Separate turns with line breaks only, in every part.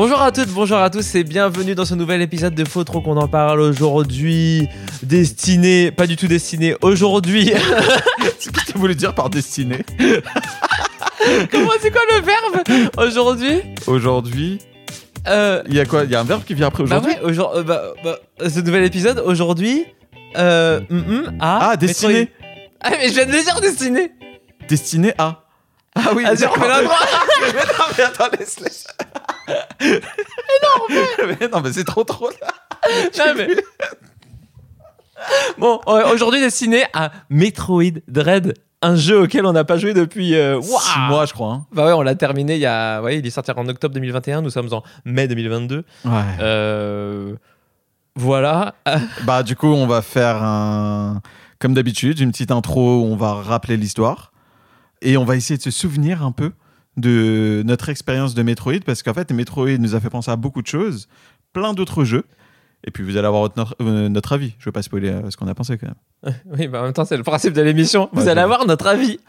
Bonjour à toutes, bonjour à tous et bienvenue dans ce nouvel épisode de Faut trop qu'on en parle aujourd'hui. Destiné, pas du tout destiné, aujourd'hui.
C'est ce que tu voulu dire par destiné
Comment c'est quoi le verbe Aujourd'hui?
Aujourd'hui,
euh,
il y a quoi? Il y a un verbe qui vient après
Bah
aujourd'hui
ouais, aujourd'hui, euh, bah, bah, ce nouvel épisode, aujourd'hui. Euh, mm, mm, à
Ah, destiné.
Ah, mais je viens de le dire, destiné
Destiné à. Ah oui,
Ah,
mais non, mais attends, laisse, laisse. Non, mais non, mais c'est trop trop là.
Non, mais- Bon, ouais, aujourd'hui destiné à Metroid Dread, un jeu auquel on n'a pas joué depuis euh,
Six
waouh.
mois, je crois. hein.
Bah ouais, on l'a terminé il y a. Ouais, il est sorti en octobre 2021, nous sommes en mai 2022.
Ouais.
Euh, Voilà. Euh,
Bah, du coup, on va faire un. Comme d'habitude, une petite intro où on va rappeler l'histoire. Et on va essayer de se souvenir un peu de notre expérience de Metroid. Parce qu'en fait, Metroid nous a fait penser à beaucoup de choses, plein d'autres jeux. Et puis, vous allez avoir notre, euh, notre avis. Je veux pas spoiler euh, ce qu'on a pensé quand même.
Oui, bah en même temps, c'est le principe de l'émission. Vous
Ouais,
allez avoir notre avis.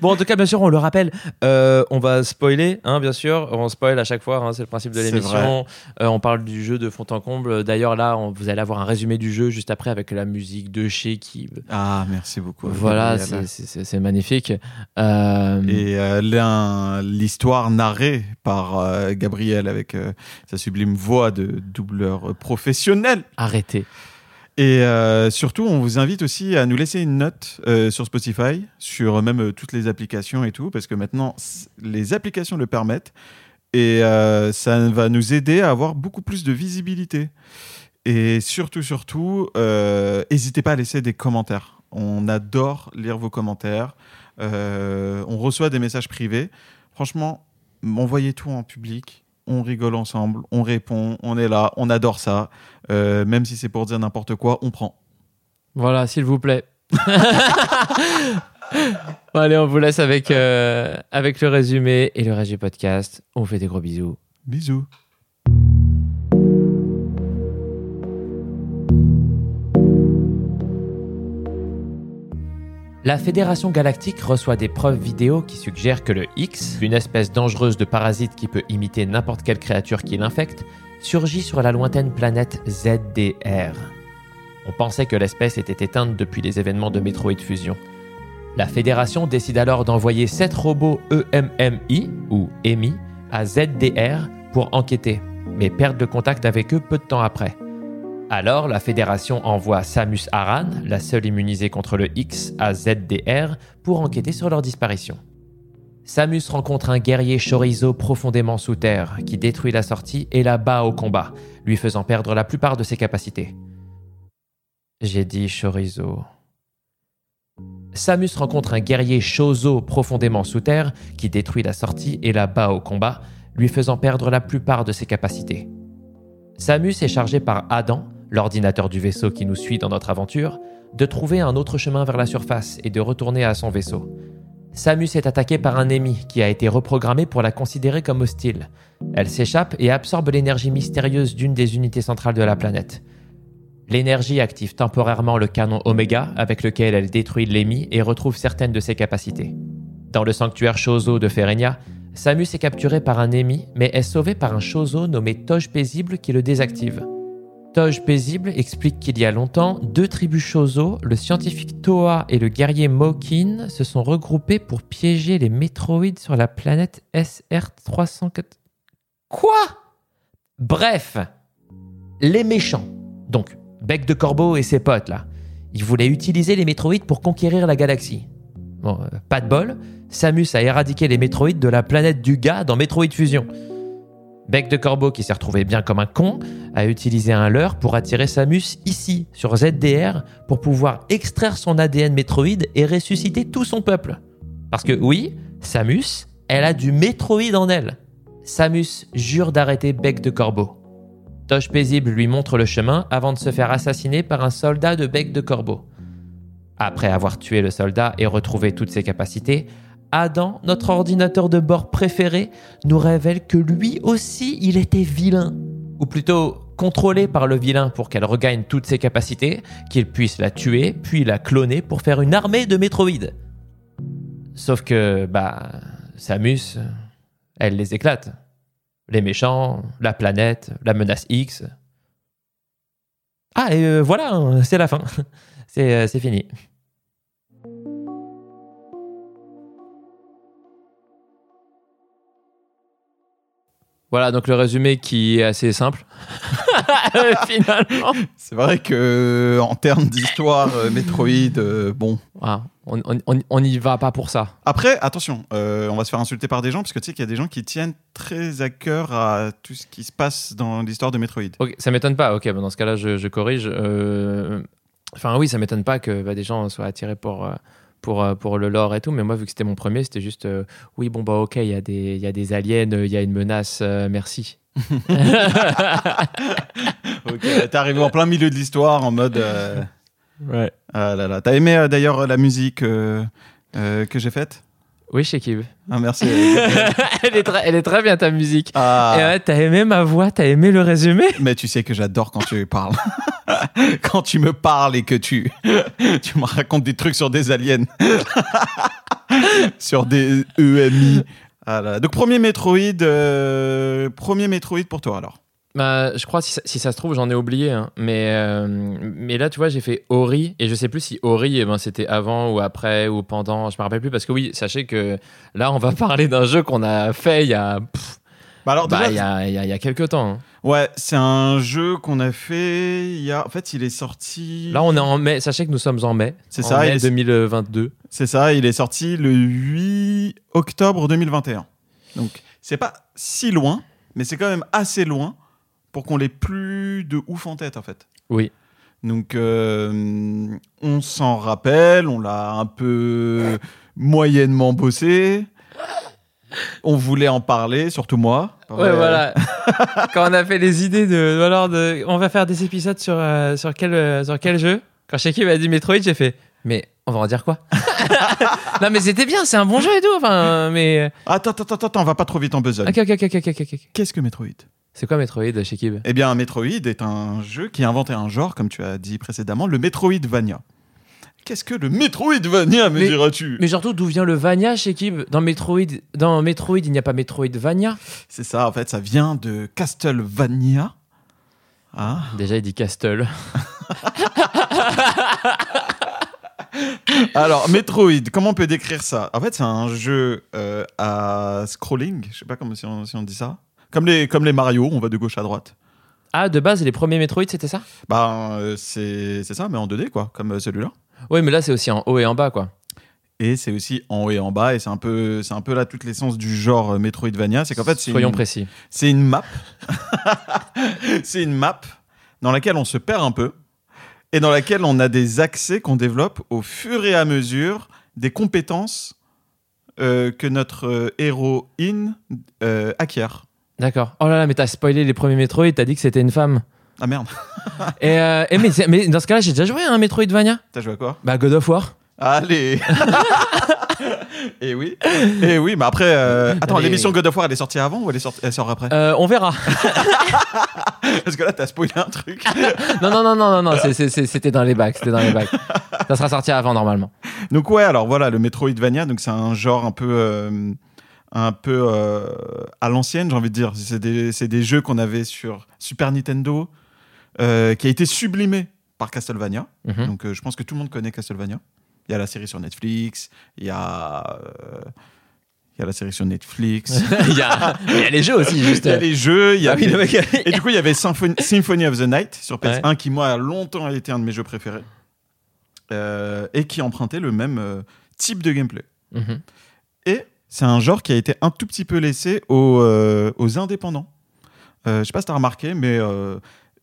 bon, en tout cas, bien sûr, on le rappelle, euh, on va spoiler, hein, bien sûr. On spoil à chaque fois, hein, c'est le principe de l'émission. Euh, on parle du jeu de fond en comble. D'ailleurs, là, on- vous allez avoir un résumé du jeu juste après avec la musique de chez qui.
Ah, merci beaucoup.
Voilà, c'est- magnifique. Euh,
Et l'histoire narrée par Gabriel avec sa sublime voix de doubleur professionnel.
Arrêtez.
Et euh, surtout, on vous invite aussi à nous laisser une note euh, sur Spotify, sur même euh, toutes les applications et tout, parce que maintenant, les applications le permettent. Et ça va nous aider à avoir beaucoup plus de visibilité. Et surtout, surtout, n'hésitez pas à laisser des commentaires. On adore lire vos commentaires. On reçoit des messages privés. Franchement, envoyez tout en public. On rigole ensemble, on répond, on est là, on adore ça. Euh, même si c'est pour dire n'importe quoi, on prend.
Voilà, s'il vous plaît. Bon, allez, on vous laisse avec, euh, avec le résumé et le reste du podcast. On vous fait des gros bisous.
Bisous.
La Fédération Galactique reçoit des preuves vidéo qui suggèrent que le X, une espèce dangereuse de parasite qui peut imiter n'importe quelle créature qui l'infecte, surgit sur la lointaine planète ZDR. On pensait que l'espèce était éteinte depuis les événements de Metroid Fusion. La Fédération décide alors d'envoyer 7 robots EMMI, ou EMI, à ZDR pour enquêter, mais perdent le contact avec eux peu de temps après. Alors, la Fédération envoie Samus Aran, la seule immunisée contre le X, à ZDR pour enquêter sur leur disparition. Samus rencontre un guerrier chorizo profondément sous terre qui détruit la sortie et la bat au combat, lui faisant perdre la plupart de ses capacités. J'ai dit chorizo. Samus rencontre un guerrier chozo profondément sous terre qui détruit la sortie et la bat au combat, lui faisant perdre la plupart de ses capacités. Samus est chargé par Adam, l'ordinateur du vaisseau qui nous suit dans notre aventure, de trouver un autre chemin vers la surface et de retourner à son vaisseau. Samus est attaquée par un ennemi qui a été reprogrammé pour la considérer comme hostile. Elle s'échappe et absorbe l'énergie mystérieuse d'une des unités centrales de la planète. L'énergie active temporairement le canon Omega avec lequel elle détruit l'EMI et retrouve certaines de ses capacités. Dans le sanctuaire Chozo de Ferenia, Samus est capturé par un EMI mais est sauvé par un Chozo nommé Toge Paisible qui le désactive. Toge Paisible explique qu'il y a longtemps, deux tribus Chozo, le scientifique Toa et le guerrier Mokin, se sont regroupés pour piéger les métroïdes sur la planète SR304. Quoi? Bref, les méchants, donc Bec de Corbeau et ses potes là, ils voulaient utiliser les métroïdes pour conquérir la galaxie. Bon, euh, pas de bol, Samus a éradiqué les métroïdes de la planète du gars dans Metroid Fusion. Bec de Corbeau, qui s'est retrouvé bien comme un con, a utilisé un leurre pour attirer Samus ici, sur ZDR, pour pouvoir extraire son ADN métroïde et ressusciter tout son peuple. Parce que oui, Samus, elle a du métroïde en elle. Samus jure d'arrêter Bec de Corbeau. Toche Paisible lui montre le chemin avant de se faire assassiner par un soldat de Bec de Corbeau. Après avoir tué le soldat et retrouvé toutes ses capacités, Adam, notre ordinateur de bord préféré, nous révèle que lui aussi il était vilain. Ou plutôt contrôlé par le vilain pour qu'elle regagne toutes ses capacités, qu'il puisse la tuer, puis la cloner pour faire une armée de métroïdes. Sauf que, bah, Samus, elle les éclate. les méchants, la planète, la menace X. Ah, et euh, voilà, hein, c'est la fin. euh, c'est fini. Voilà, donc le résumé qui est assez simple. Finalement.
C'est vrai que en termes d'histoire, euh, Metroid, euh, bon.
Ah, on on- on- on n'y va pas pour ça.
Après, attention, euh, on va se faire insulter par des gens parce que tu sais qu'il y a des gens qui tiennent très à cœur à tout ce qui se passe dans l'histoire de Metroid.
Ok, ça m'étonne pas. Ok, dans ce cas-là, je, je corrige. Euh, Enfin, oui, ça m'étonne pas que bah, des gens soient attirés pour, euh, pour, euh, pour le lore et tout. Mais moi, vu que c'était mon premier, c'était juste euh, oui, bon, bah, ok, il y, a des- il y a des aliens, il y a une menace, euh, merci.
Ok, t'es arrivé en plein milieu de l'histoire en mode. euh,
Ouais.
Ah là là. T'as aimé euh, d'ailleurs la musique euh, euh, que j'ai faite?
Oui, Shekib.
Ah, merci.
elle, est très, elle est très bien, ta musique.
Ah,
Et ouais, t'as aimé ma voix, t'as aimé le résumé?
Mais tu sais que j'adore quand tu parles. quand tu me parles et que tu, tu me racontes des trucs sur des aliens. sur des EMI. Ah là là. Donc, premier Metroid, euh, premier Metroid pour toi alors.
Bah, je crois, si ça, si ça se trouve, j'en ai oublié. hein. Mais, euh, mais là, tu vois, j'ai fait Ori. Et je sais plus si Ori, eh ben, c'était avant ou après ou pendant. Je me rappelle plus. Parce que oui, sachez que là, on va parler d'un jeu qu'on a fait il y a, pff,
Bah alors,
bah,
déjà,
il y, a, il y a- il y a quelques temps. hein.
ouais, c'est un jeu qu'on a fait. Il y a... En fait, il est sorti.
Là, on est en mai. Sachez que nous sommes en mai.
C'est
En
ça,
mai
il est-
2022.
C'est ça, il est sorti le 8 octobre 2021. Donc, c'est pas si loin, mais c'est quand même assez loin pour qu'on l'ait plus de ouf en tête, en fait.
Oui.
Donc, euh, on s'en rappelle, on l'a un peu moyennement bossé. On voulait en parler, surtout moi.
Ouais, voilà. Quand on a fait les idées de, alors de, on va faire des épisodes sur, euh, sur, quel, euh, sur quel jeu Quand Shaki m'a dit Metroid, j'ai fait, mais on va en dire quoi? Non, mais c'était bien, c'est un bon jeu et tout. Enfin, mais.
Attends, attends, attends, attends, on va pas trop vite en besogne.
Ok, ok, ok, ok, ok. ok.
Qu'est-ce que Metroid?
C'est quoi Metroid, Shekib
Eh bien, Metroid est un jeu qui a inventé un genre, comme tu as dit précédemment, le Metroidvania. Qu'est-ce que le Metroidvania, me diras-tu?
Mais surtout, d'où vient le Vania, Shekib Dans Metroid, dans Metroid, il n'y a pas Metroidvania?
C'est ça, en fait, ça vient de Castlevania. Ah.
Déjà, il dit Castle.
Alors, Metroid, comment on peut décrire ça? En fait, c'est un jeu euh, à scrolling, je sais pas comment si on, si on dit ça. Comme les, comme les Mario, on va de gauche à droite.
Ah, de base, les premiers Metroid, c'était ça
Bah, euh, c'est c'est ça, mais en 2D, quoi, comme euh, celui-là.
Oui, mais là, c'est aussi en haut et en bas, quoi.
Et c'est aussi en haut et en bas, et c'est un peu, c'est un peu là toute l'essence du genre euh, Metroidvania. C'est qu'en fait, c'est
Soyons
une-
précis.
C'est une map. c'est une map dans laquelle on se perd un peu et dans laquelle on a des accès qu'on développe au fur et à mesure des compétences euh, que notre héroïne euh, acquiert.
D'accord. Oh là là, mais t'as spoilé les premiers Metroid, t'as dit que c'était une femme.
Ah merde,
Et, euh, et mais, dans ce cas-là, j'ai déjà joué à un Metroidvania.
t'as joué à quoi?
Bah, God of War.
Allez Et oui, et oui, mais après, euh, attends, l'émission God of War, elle est sortie avant ou elle, est elle sort après?
Euh, on verra.
Parce que là, t'as spoilé un truc.
non, non, non, non, non, non, c'était dans les bacs. C'était dans les bacs. Ça sera sorti avant, normalement.
Donc ouais, alors voilà, le Metroidvania, donc c'est un genre un peu, un peu euh, à l'ancienne, j'ai envie de dire. C'est des, des jeux qu'on avait sur Super Nintendo, euh, qui a été sublimé par Castlevania.
Mhm.
Donc euh, je pense que tout le monde connaît Castlevania. Il y a la série sur Netflix, il y a, il y a la série sur Netflix.
il, y a, il y a les jeux aussi, juste.
Il y a les jeux, il y a
Ah oui,
et du coup, il y avait Symphony, Symphony of the Night sur PS1 qui, moi, a longtemps été un de mes jeux préférés. Euh, et qui empruntait le même euh, type de gameplay.
Mhm.
Et c'est un genre qui a été un tout petit peu laissé aux, euh, aux indépendants. Euh, je sais pas si t'as remarqué, mais euh,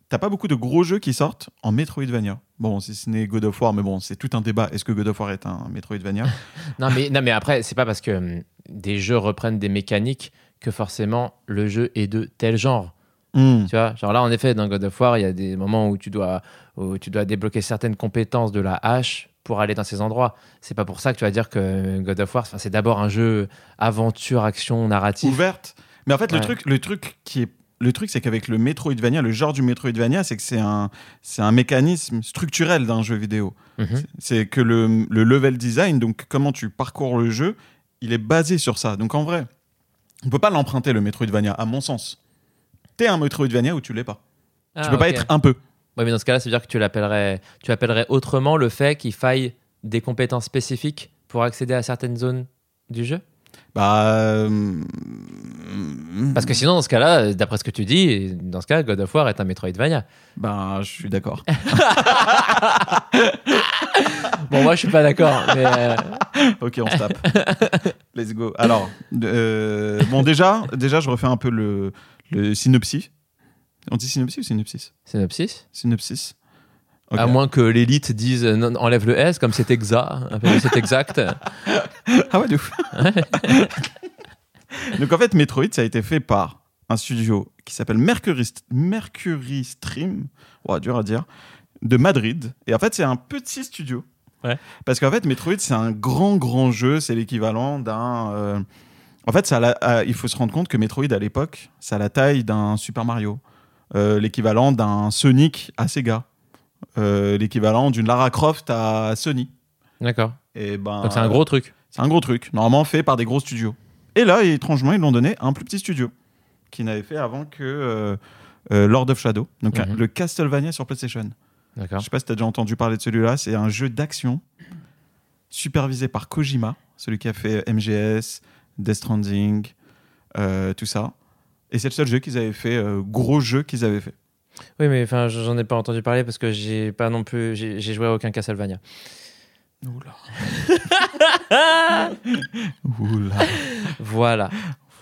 t'as pas beaucoup de gros jeux qui sortent en Metroidvania. Bon, si ce n'est God of War, mais bon, c'est tout un débat. Est-ce que God of War est un Metroidvania?
Non, mais, non, mais après, c'est pas parce que hum, des jeux reprennent des mécaniques que forcément le jeu est de tel genre.
Hmm.
Tu vois, genre là, en effet, dans God of War, il y a des moments où tu dois, où tu dois débloquer certaines compétences de la hache pour aller dans ces endroits. C'est pas pour ça que tu vas dire que God of War, c'est d'abord un jeu aventure, action, narratif.
ouverte. Mais en fait, le truc, le truc qui est le truc, c'est qu'avec le Metroidvania, le genre du Metroidvania, c'est que c'est un, c'est un mécanisme structurel d'un jeu vidéo.
Mhm.
C'est que le, le level design, donc comment tu parcours le jeu, il est basé sur ça. Donc en vrai, On peut pas l'emprunter le Metroidvania, à mon sens. T'es un Metroidvania ou tu l'es pas. tu
Ah,
peux pas être un peu.
Ouais, mais dans ce cas-là, ça veut dire que tu l'appellerais, tu appellerais autrement le fait qu'il faille des compétences spécifiques pour accéder à certaines zones du jeu?
Bah. euh,
Parce que sinon, dans ce cas-là, d'après ce que tu dis, dans ce cas, God of War est un Metroidvania.
Ben, je suis d'accord.
Bon, moi, je suis pas d'accord, mais euh,
ok, on se tape. Let's go. Alors, euh, bon, déjà, déjà, je refais un peu le, le synopsis. On dit synopsis? Ou synopsis
synopsis.
Synopsis.
À moins que l'élite dise euh, non, enlève le S comme c'est exact, c'est exact.
Ah ouais, de ouf. Donc en fait, Metroid, ça a été fait par un studio qui s'appelle Mercury, Mercury Stream, dur à dire, de Madrid. Et en fait, c'est un petit studio.
Ouais.
Parce qu'en fait, Metroid, c'est un grand, grand jeu. C'est l'équivalent d'un. euh, En fait, ça a la- euh, il faut se rendre compte que Metroid, à l'époque, ça a la taille d'un Super Mario. Euh, l'équivalent d'un Sonic à Sega. Euh, l'équivalent d'une Lara Croft à Sony.
D'accord.
Et ben,
Donc c'est un gros truc.
c'est un gros truc, normalement fait par des gros studios. Et là, étrangement, ils l'ont donné à un plus petit studio qui n'avait fait avant que euh, Lord of Shadow, donc
Mhm.
le Castlevania sur PlayStation.
D'accord.
Je sais pas si tu as déjà entendu parler de celui-là. C'est un jeu d'action supervisé par Kojima, celui qui a fait MGS, Death Stranding, euh, tout ça. Et c'est le seul jeu qu'ils avaient fait, euh, gros jeu qu'ils avaient fait.
Oui, mais enfin, j'en ai pas entendu parler parce que j'ai pas non plus, j'ai joué à aucun Castlevania.
Oula. Oula.
Voilà.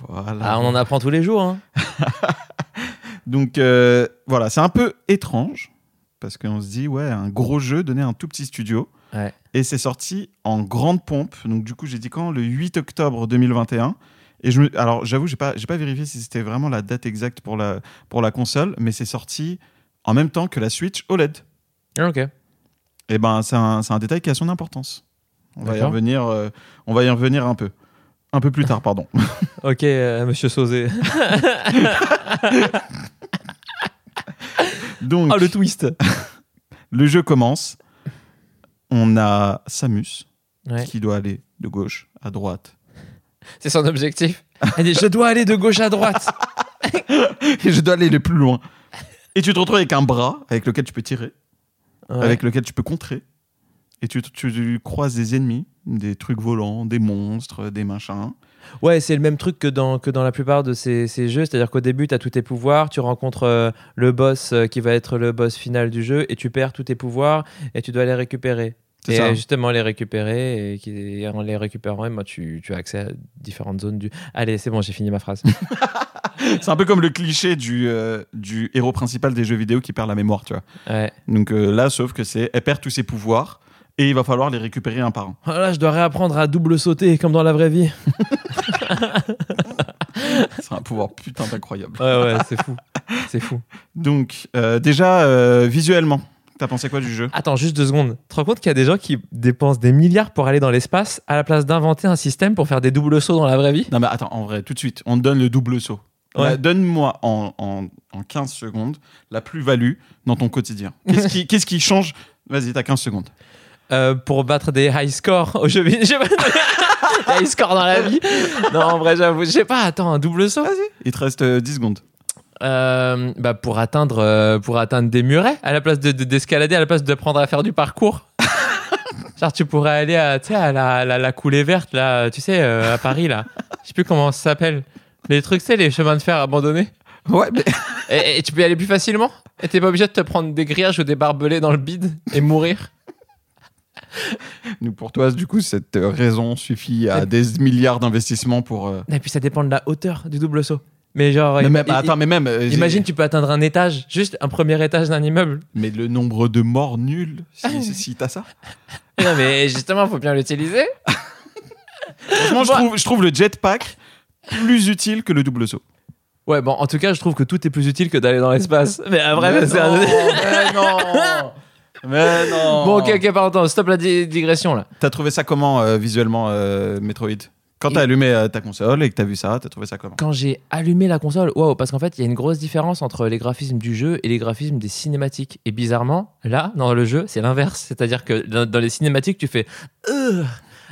Voilà.
Ah, on en apprend tous les jours. Hein.
Donc euh, voilà, c'est un peu étrange parce qu'on se dit ouais, un gros jeu donné à un tout petit studio.
Ouais.
Et c'est sorti en grande pompe. Donc du coup, j'ai dit quand? Le 8 octobre 2021. Et je me... alors j'avoue, j'ai pas j'ai pas vérifié si c'était vraiment la date exacte pour la pour la console, mais c'est sorti en même temps que la Switch OLED.
Ah, Ok.
Et ben c'est un, c'est un détail qui a son importance. On va y revenir euh, on va y revenir un peu. Un peu plus tard, pardon.
Ok, euh, monsieur Sauzé.
Donc
Ah, le twist.
le jeu commence. On a Samus
Ouais.
qui doit aller de gauche à droite.
C'est son objectif. Elle dit Je dois aller de gauche à droite.
Et je dois aller le plus loin. Et tu te retrouves avec un bras avec lequel tu peux tirer,
Ouais.
avec lequel tu peux contrer. Et tu, tu croises des ennemis, des trucs volants, des monstres, des machins.
Ouais, c'est le même truc que dans, que dans la plupart de ces, ces jeux. C'est-à-dire qu'au début, tu as tous tes pouvoirs, tu rencontres euh, le boss euh, qui va être le boss final du jeu et tu perds tous tes pouvoirs et tu dois les récupérer.
C'est
Et
ça.
justement, les récupérer et, qui- et en les récupérant, moi, tu, tu as accès à différentes zones du. Allez, c'est bon, j'ai fini ma phrase.
C'est un peu comme le cliché du, euh, du héros principal des jeux vidéo qui perd la mémoire, tu vois.
ouais.
Donc euh, là, sauf que c'est, elle perd tous ses pouvoirs et il va falloir les récupérer un par un.
Oh là, je dois réapprendre à double sauter comme dans la vraie vie.
C'est un pouvoir putain d'incroyable.
Ouais, ouais, c'est fou. C'est fou.
Donc euh, déjà euh, visuellement, t'as pensé quoi du jeu?
Attends, juste deux secondes. Tu te rends compte qu'il y a des gens qui dépensent des milliards pour aller dans l'espace à la place d'inventer un système pour faire des doubles sauts dans la vraie vie?
Non mais attends, en vrai, tout de suite, on te donne le double saut.
Ouais.
Donne-moi en, en, en 15 secondes la plus-value dans ton quotidien. Qu'est-ce qui, change? Vas-y, t'as 15 secondes.
Euh, pour battre des high scores au jeu vidéo. High scores dans la vie. Non, en vrai, j'avoue, je sais pas. Attends, un double saut
Il te reste euh, 10 secondes.
Euh, bah pour atteindre euh, pour atteindre des murets à la place de de- d'escalader à la place d'apprendre à faire du parcours. Genre tu pourrais aller à tu sais à la, la, la coulée verte là, tu sais euh, à Paris là. Je sais plus comment ça s'appelle. Les trucs c'est les chemins de fer abandonnés.
Ouais, mais
Et, et tu peux y aller plus facilement? Et t'es pas obligé de te prendre des grillages ou des barbelés dans le bide et mourir?
Nous, pour toi, du coup, cette raison suffit à des milliards d'investissements pour. euh,
Et puis ça dépend de la hauteur du double saut. Mais genre
Mais même,
i-
attends, mais même. euh,
imagine tu peux atteindre un étage, juste un premier étage d'un immeuble.
Mais le nombre de morts nul, si, si, t'as ça.
Non mais justement, faut bien l'utiliser.
Franchement, je
Moi-
trouve, je trouve le jetpack plus utile que le double saut.
Ouais, bon, en tout cas, je trouve que tout est plus utile que d'aller dans l'espace. Mais après,
mais
c'est
non,
un...
mais non Mais non
Bon, ok, ok, pardon, stop la di- digression là.
T'as trouvé ça comment euh, visuellement, euh, Metroid? Quand t'as allumé euh, ta console et que t'as vu ça, t'as trouvé ça comment
Quand j'ai allumé la console, waouh, parce qu'en fait, il y a une grosse différence entre les graphismes du jeu et les graphismes des cinématiques. Et bizarrement, là, dans le jeu, c'est l'inverse. C'est-à-dire que dans, dans les cinématiques, tu fais. Euh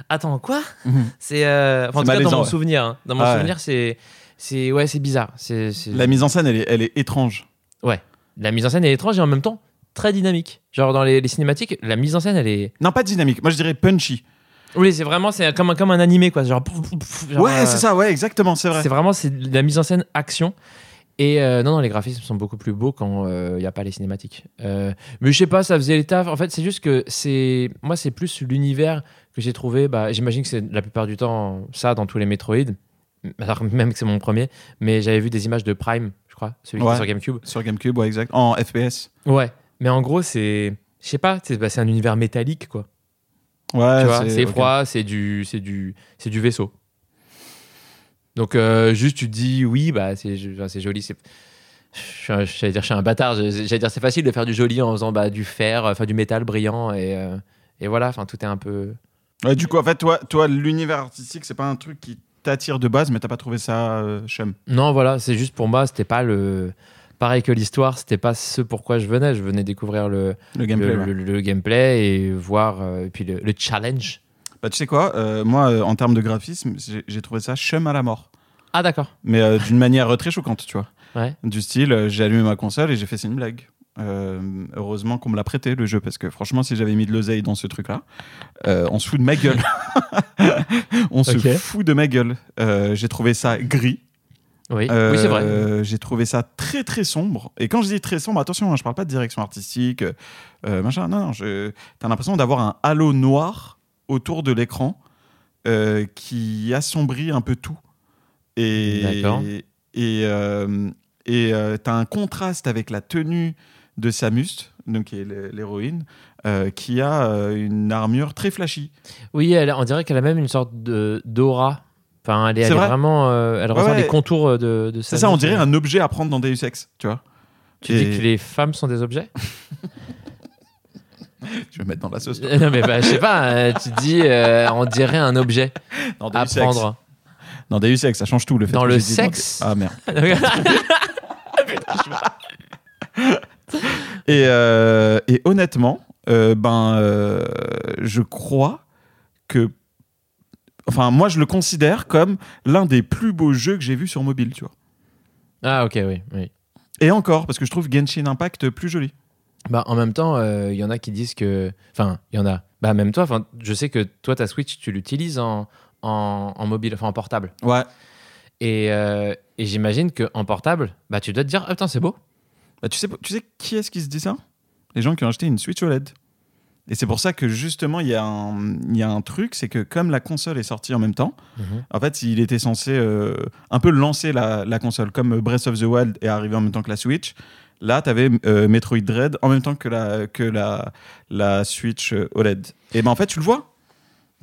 attends, quoi
Mhm.
C'est. euh, enfin, en tout cas, dans mon
ouais.
souvenir. hein. Dans mon
Ah ouais.
souvenir, c'est. C'est ouais, c'est bizarre. C'est-
La mise en scène, elle est, elle est étrange.
ouais. La mise en scène est étrange et en même temps très dynamique. Genre dans les, les cinématiques, la mise en scène, elle est.
Non, pas dynamique. Moi, je dirais punchy.
Oui, c'est vraiment c'est comme un comme un animé quoi. Genre. pouf, pouf, pouf, genre,
ouais,
euh,
c'est ça, ouais, exactement, c'est vrai.
C'est vraiment c'est de la mise en scène action. Et euh, non, non, les graphismes sont beaucoup plus beaux quand il n'y a pas les cinématiques. Euh, mais je sais pas, ça faisait les tafs. En fait, c'est juste que c'est. Moi, c'est plus l'univers que j'ai trouvé. Bah, J'imagine que c'est la plupart du temps ça dans tous les Metroid. Alors, même que c'est mon premier. Mais j'avais vu des images de Prime, je crois, celui qui
Ouais.
est sur GameCube.
Sur GameCube, ouais, exact. En FPS.
Ouais. Mais en gros, c'est. Je sais pas, c'est bah, c'est un univers métallique, quoi.
Ouais,
tu vois, c'est froid, c'est du, c'est du, c'est du vaisseau. Donc euh, juste tu te dis oui, bah c'est, c'est joli, c'est. J'allais dire je suis un bâtard, j'allais dire c'est facile de faire du joli en faisant bah, du fer, enfin du métal brillant et, euh, et voilà, enfin tout est un peu.
Ouais, du coup, en fait, toi, toi l'univers artistique, c'est pas un truc qui t'attire de base, mais t'as pas trouvé ça euh, chum?
Non voilà, c'est juste pour moi c'était pas le. Pareil que l'histoire, c'était pas ce pourquoi je venais. Je venais découvrir le,
Le gameplay.
le,
ouais.
le- le gameplay et voir euh, et puis le, le challenge.
Bah, tu sais quoi, euh, moi, euh, en termes de graphisme, j'ai trouvé ça chum à la mort.
Ah d'accord.
Mais euh, d'une manière très choquante, tu vois.
Ouais.
Du style, j'ai allumé ma console et j'ai fait c'est une blague. Euh, heureusement qu'on me l'a prêté le jeu parce que franchement si j'avais mis de l'oseille dans ce truc là on se fout de ma gueule on se fout de ma gueule Euh, j'ai trouvé ça gris
Oui, oui c'est vrai.
Euh, J'ai trouvé ça très très sombre. Et quand je dis très sombre, attention, hein, je parle pas de direction artistique, euh, euh, machin. Non, non, je- t'as l'impression d'avoir un halo noir autour de l'écran euh, qui assombrit un peu tout. Et et et t'as un contraste avec la tenue de Samus, donc qui est l'hé- l'héroïne, euh, qui a une armure très flashy.
Oui, elle, on dirait qu'elle a même une sorte de d'aura. Enfin, elle est, elle vraiment. euh, elle
Ouais,
ressent
ouais.
les contours euh, de, de
C'est ça, on dirait un objet à prendre dans Deus Ex, tu vois.
Tu
Et-
dis que les femmes sont des objets
Je vais mettre dans la sauce.
Euh, Non, mais bah, je sais pas. euh, tu dis, euh, on dirait un objet
Dans
à
Deus Ex.
prendre.
Dans Deus Ex, ça change tout. Le fait
Dans
que
le
j'ai dit dans
sexe
Ah merde. Et, euh, et honnêtement, euh, ben, euh, je crois que. Enfin, moi, je le considère comme l'un des plus beaux jeux que j'ai vu sur mobile, tu vois.
Ah, ok, oui. oui.
Et encore, parce que je trouve Genshin Impact plus joli.
Bah, en même temps, euh, il y en a qui disent que. Enfin, il y en a. Bah, même toi, enfin, je sais que toi, ta Switch, tu l'utilises en, en, en mobile, enfin en portable.
Ouais.
Et, euh, et j'imagine qu'en portable, bah, tu dois te dire, ah, putain, c'est beau.
Bah, tu, sais, tu sais qui est-ce qui se dit ça? Les gens qui ont acheté une Switch OLED. Et c'est pour ça que justement, il y, a un- il y a un truc, c'est que comme la console est sortie en même temps, En fait, il était censé euh, un peu lancer la, la console, comme Breath of the Wild est arrivé en même temps que la Switch. Là, tu avais Metroid Dread en même temps que la, que la, la Switch euh, OLED. Et ben en fait, tu le vois.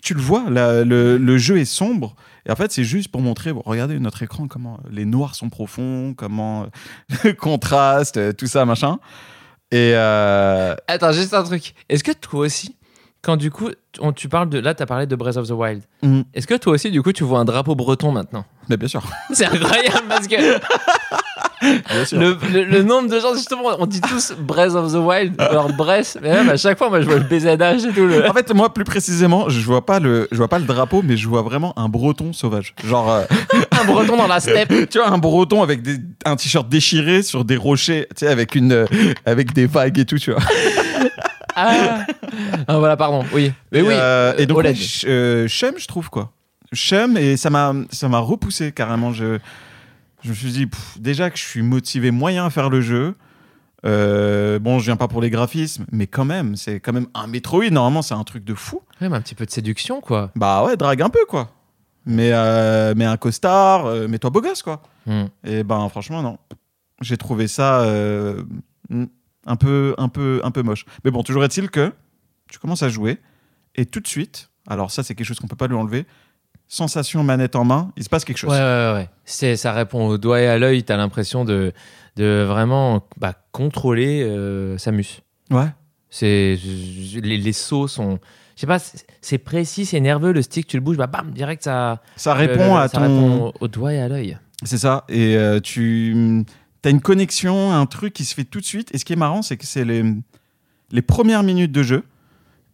Tu le vois, la- le, le jeu est sombre. Et en fait, c'est juste pour montrer, regardez notre écran, comment les noirs sont profonds, comment euh, le contraste, euh, tout ça, machin. Et euh,
Attends, juste un truc. Est-ce que toi aussi, quand du coup, on- tu parles de. Là, tu as parlé de Breath of the Wild.
mm,
Est-ce que toi aussi, du coup, tu vois un drapeau breton maintenant?
Mais bien sûr.
C'est incroyable parce que
Bien sûr.
le, le- le nombre de gens, justement, on dit tous Breath of the Wild, alors Breath, mais même à chaque fois, moi je vois le BZH et tout. Le...
En fait, moi, plus précisément, je vois pas le, je vois pas le drapeau, mais je vois vraiment un breton sauvage. Genre, euh,
Un breton dans la steppe.
tu vois, un breton avec des, un t-shirt déchiré sur des rochers, tu sais, avec une, euh, avec des vagues et tout, tu vois.
Ah. Ah, voilà, pardon, oui. Mais
et,
oui,
euh, et donc, euh, Shem, je trouve quoi. Shem, et ça m'a repoussé carrément. Je, je me suis dit, pff, déjà que je suis motivé moyen à faire le jeu. euh, bon, je viens pas pour les graphismes, mais quand même, c'est quand même un Metroid. Normalement, c'est un truc de fou.
Ouais, mais un petit peu de séduction, quoi.
Bah ouais, drague un peu, quoi. Mais, euh, mais un costard, euh, mets-toi beau gosse, quoi.
Hmm.
Et ben, franchement, non. J'ai trouvé ça euh, mm, un, peu, un, peu, un peu moche. Mais bon, toujours est-il que tu commences à jouer et tout de suite, alors ça, c'est quelque chose qu'on peut pas lui enlever, sensation manette en main, il se passe quelque chose.
Ouais, ouais, ouais. C'est, ça répond au doigt et à l'œil. T'as l'impression de, de vraiment bah, contrôler euh, Samus.
Ouais.
C'est, les, les sauts sont. Je sais pas, c'est, précis, c'est nerveux. Le stick, tu le bouges, bah bam, direct, ça,
Ça répond à
ça
ton.
répond au doigt et à l'œil.
C'est ça. Et euh, tu as une connexion, un truc qui se fait tout de suite. Et ce qui est marrant, c'est que c'est les, les premières minutes de jeu.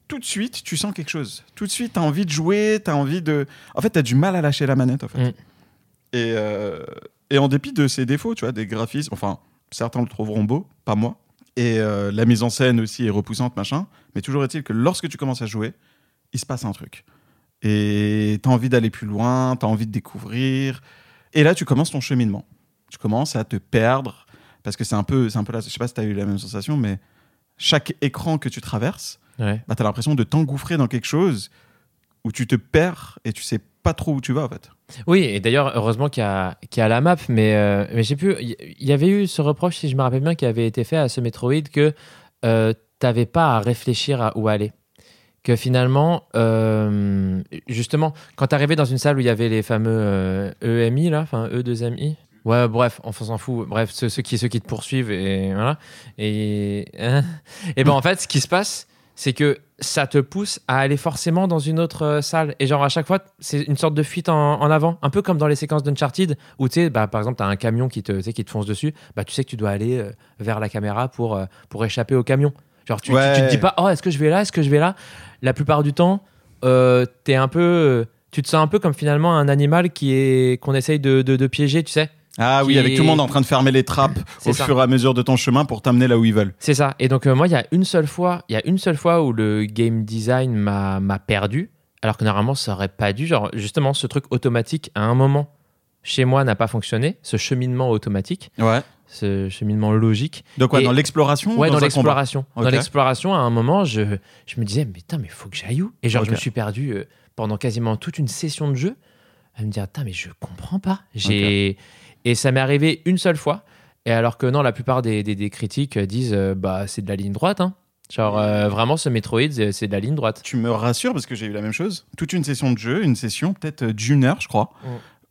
Tout de suite, tu sens quelque chose. Tout de suite, tu as envie de jouer, tu as envie de. En fait, tu as du mal à lâcher la manette, en fait.
Mm.
Et, euh, et en dépit de ses défauts, tu vois, des graphismes, enfin, certains le trouveront beau, pas moi. Et euh, la mise en scène aussi est repoussante, machin. Mais toujours est-il que lorsque tu commences à jouer, il se passe un truc. Et tu as envie d'aller plus loin, tu as envie de découvrir. Et là, tu commences ton cheminement. Tu commences à te perdre. Parce que c'est un peu, c'est un peu là, je sais pas si tu as eu la même sensation, mais chaque écran que tu traverses,
Ouais.
bah, tu as l'impression de t'engouffrer dans quelque chose où tu te perds et tu sais pas trop où tu vas en fait.
Oui, et d'ailleurs, heureusement qu'il y, a- qu'il y a la map, mais, euh, mais j'ai plus. Il y, avait eu ce reproche, si je me rappelle bien, qui avait été fait à ce Metroid que euh, t'avais pas à réfléchir à où aller. Que finalement, euh, justement, quand t'arrivais dans une salle où il y avait les fameux euh, EMI, là, enfin E2MI, ouais, bref, on s'en fout, bref, ceux, ceux qui, ceux qui te poursuivent, et voilà. Et, hein. et ben en fait, ce qui se passe, c'est que ça te pousse à aller forcément dans une autre euh, salle. Et genre, à chaque fois, c'est une sorte de fuite en, en avant. Un peu comme dans les séquences d'Uncharted, où tu sais, bah, par exemple, tu as un camion qui te, qui te fonce dessus. Bah, tu sais que tu dois aller euh, vers la caméra pour, euh, pour échapper au camion. Genre, tu,
Ouais.
tu, te dis pas, oh, est-ce que je vais là Est-ce que je vais là? La plupart du temps, t'es un peu. tu te sens un peu comme finalement un animal qui est qu'on essaye de, de, de piéger, tu sais.
Ah oui, avec
est-
tout le monde en train de fermer les trappes au
ça.
fur et à mesure de ton chemin pour t'amener là où ils veulent.
C'est ça. Et donc, euh, moi, il y a une seule fois, il y a une seule fois où le game design m'a perdu, alors que normalement, ça aurait pas dû. Genre, justement, ce truc automatique, à un moment, chez moi, n'a pas fonctionné. Ce cheminement automatique,
Ouais.
ce cheminement logique.
Donc quoi,
Et-
dans l'exploration ou
Ouais, dans l'exploration. Dans l'exploration, à un moment, je, je me disais, mais putain, mais faut que j'aille où? Et genre, je me suis perdu euh, pendant quasiment toute une session de jeu à me dire, putain, mais je comprends pas. J'ai Et ça m'est arrivé une seule fois. Et alors que non, la plupart des, des- des critiques disent, euh, bah, c'est de la ligne droite. Hein. Genre, euh, vraiment, ce Metroid, c'est de la ligne droite.
Tu me rassures parce que j'ai eu la même chose. Toute une session de jeu, une session peut-être euh, d'une heure, je crois,
Mm.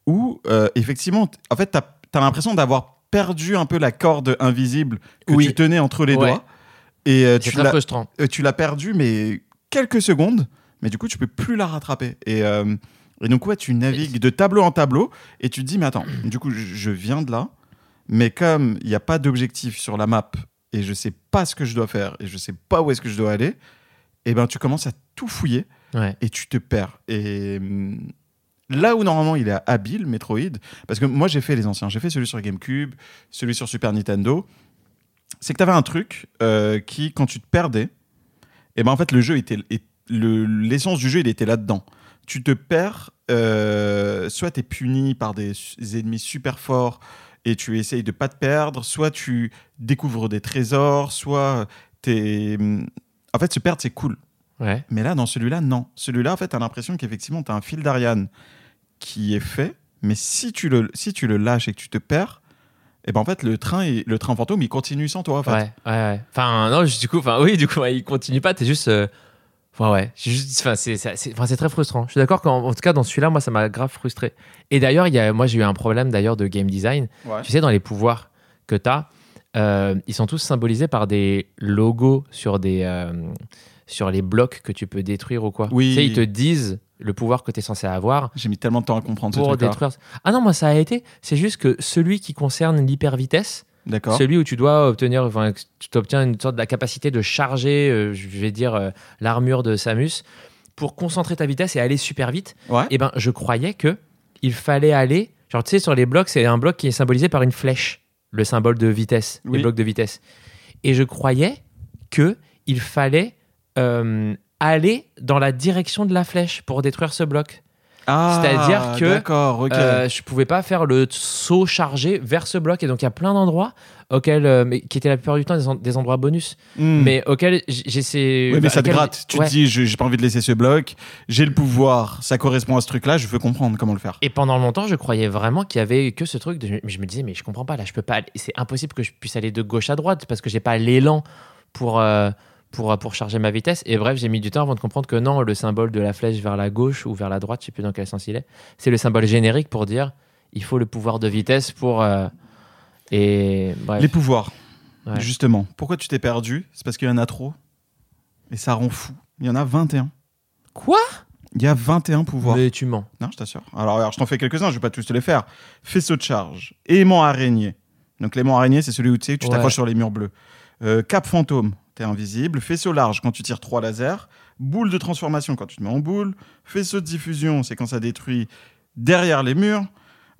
où euh, effectivement, en fait, t'as as, l'impression d'avoir perdu un peu la corde invisible que
Oui.
tu tenais entre les
Ouais.
doigts. Et tu l'as tu l'as perdu, mais quelques secondes, mais du coup, tu peux plus la rattraper. Et, et donc, ouais, tu navigues de tableau en tableau et tu te dis, mais attends, du coup, je, viens de là, mais comme il n'y a pas d'objectif sur la map et je sais pas ce que je dois faire et je sais pas où est-ce que je dois aller, et ben, tu commences à tout fouiller
Ouais.
et tu te perds. Et hum, là où normalement il est habile, Metroid, parce que moi j'ai fait les anciens, j'ai fait celui sur GameCube, celui sur Super Nintendo, c'est que tu avais un truc euh, qui, quand tu te perdais, et ben en fait le jeu était, le- l'essence du jeu il était là-dedans. Tu te perds, euh, soit tu es puni par des, ennemis super forts et tu essayes de pas te perdre, soit tu découvres des trésors, soit t'es... hum, En fait, se perdre, c'est cool.
Ouais.
Mais là, dans celui-là, non. Celui-là, en fait, t'as l'impression qu'effectivement, t'as un fil d'Ariane qui est fait, mais si tu le, si tu le lâches et que tu te perds, et ben en fait, le train, est- le train fantôme, il continue sans toi, en fait.
Ouais, ouais, ouais. Enfin, non, du coup, enfin, oui, du coup, il continue pas, t'es juste. euh, Enfin, ouais, c'est enfin, enfin, très frustrant. Je suis d'accord qu'en en tout cas, dans celui-là, moi, ça m'a grave frustré. Et d'ailleurs, moi, j'ai eu un problème d'ailleurs de game design.
Ouais.
Tu sais, dans les pouvoirs que tu as, ils sont tous symbolisés par des logos sur, des, euh, sur les blocs que tu peux détruire ou quoi.
Oui.
Tu sais, ils te disent le pouvoir que tu es censé avoir
J'ai mis tellement de temps à comprendre ce
pour
truc-là.
détruire. Ah non, moi, ça a été. C'est juste que celui qui concerne l'hyper vitesse,
D'accord.
celui où tu dois obtenir, enfin, tu obtiens une sorte de la capacité de charger, euh, je vais dire, euh, l'armure de Samus pour concentrer ta vitesse et aller super vite.
Ouais.
Et ben, je croyais que il fallait aller, genre, tu sais, sur les blocs, c'est un bloc qui est symbolisé par une flèche, le symbole de vitesse,
Oui.
les blocs de vitesse. Et je croyais que il fallait euh, aller dans la direction de la flèche pour détruire ce bloc.
Ah,
C'est-à-dire que,
D'accord, ok.
Euh, je pouvais pas faire le saut chargé vers ce bloc et donc il y a plein d'endroits auxquels euh, mais qui étaient la plupart du temps des, en- des endroits bonus
Hmm.
mais auxquels j'essaie
Oui, mais ça te gratte. Tu
Ouais.
te dis, je- j'ai pas envie de laisser ce bloc. J'ai le pouvoir. Ça correspond à ce truc-là. Je veux comprendre comment le faire.
et pendant longtemps je croyais vraiment qu'il y avait que ce truc de, mais je me disais mais je comprends pas là je peux pas c'est impossible que je puisse aller de gauche à droite parce que j'ai pas l'élan pour euh, pour, pour charger ma vitesse. Et bref, j'ai mis du temps avant de comprendre que non, le symbole de la flèche vers la gauche ou vers la droite, je sais plus dans quel sens il est, c'est le symbole générique pour dire il faut le pouvoir de vitesse pour. euh, et bref.
Les pouvoirs,
Ouais.
justement. Pourquoi tu t'es perdu? C'est parce qu'il y en a trop. Et ça rend fou. Il y en a 21.
Quoi?
Il y a 21 pouvoirs.
Mais tu mens.
Non, je t'assure. Alors, alors, je t'en fais quelques-uns, je vais pas tous te les faire. Faisceau de charge, aimant araignée. Donc, l'aimant araignée, c'est celui où tu sais, tu
Ouais.
t'accroches sur les murs bleus. Euh, cap fantôme, t'es invisible. Faisceau large, quand tu tires trois lasers. Boule de transformation quand tu te mets en boule. Faisceau de diffusion, c'est quand ça détruit derrière les murs.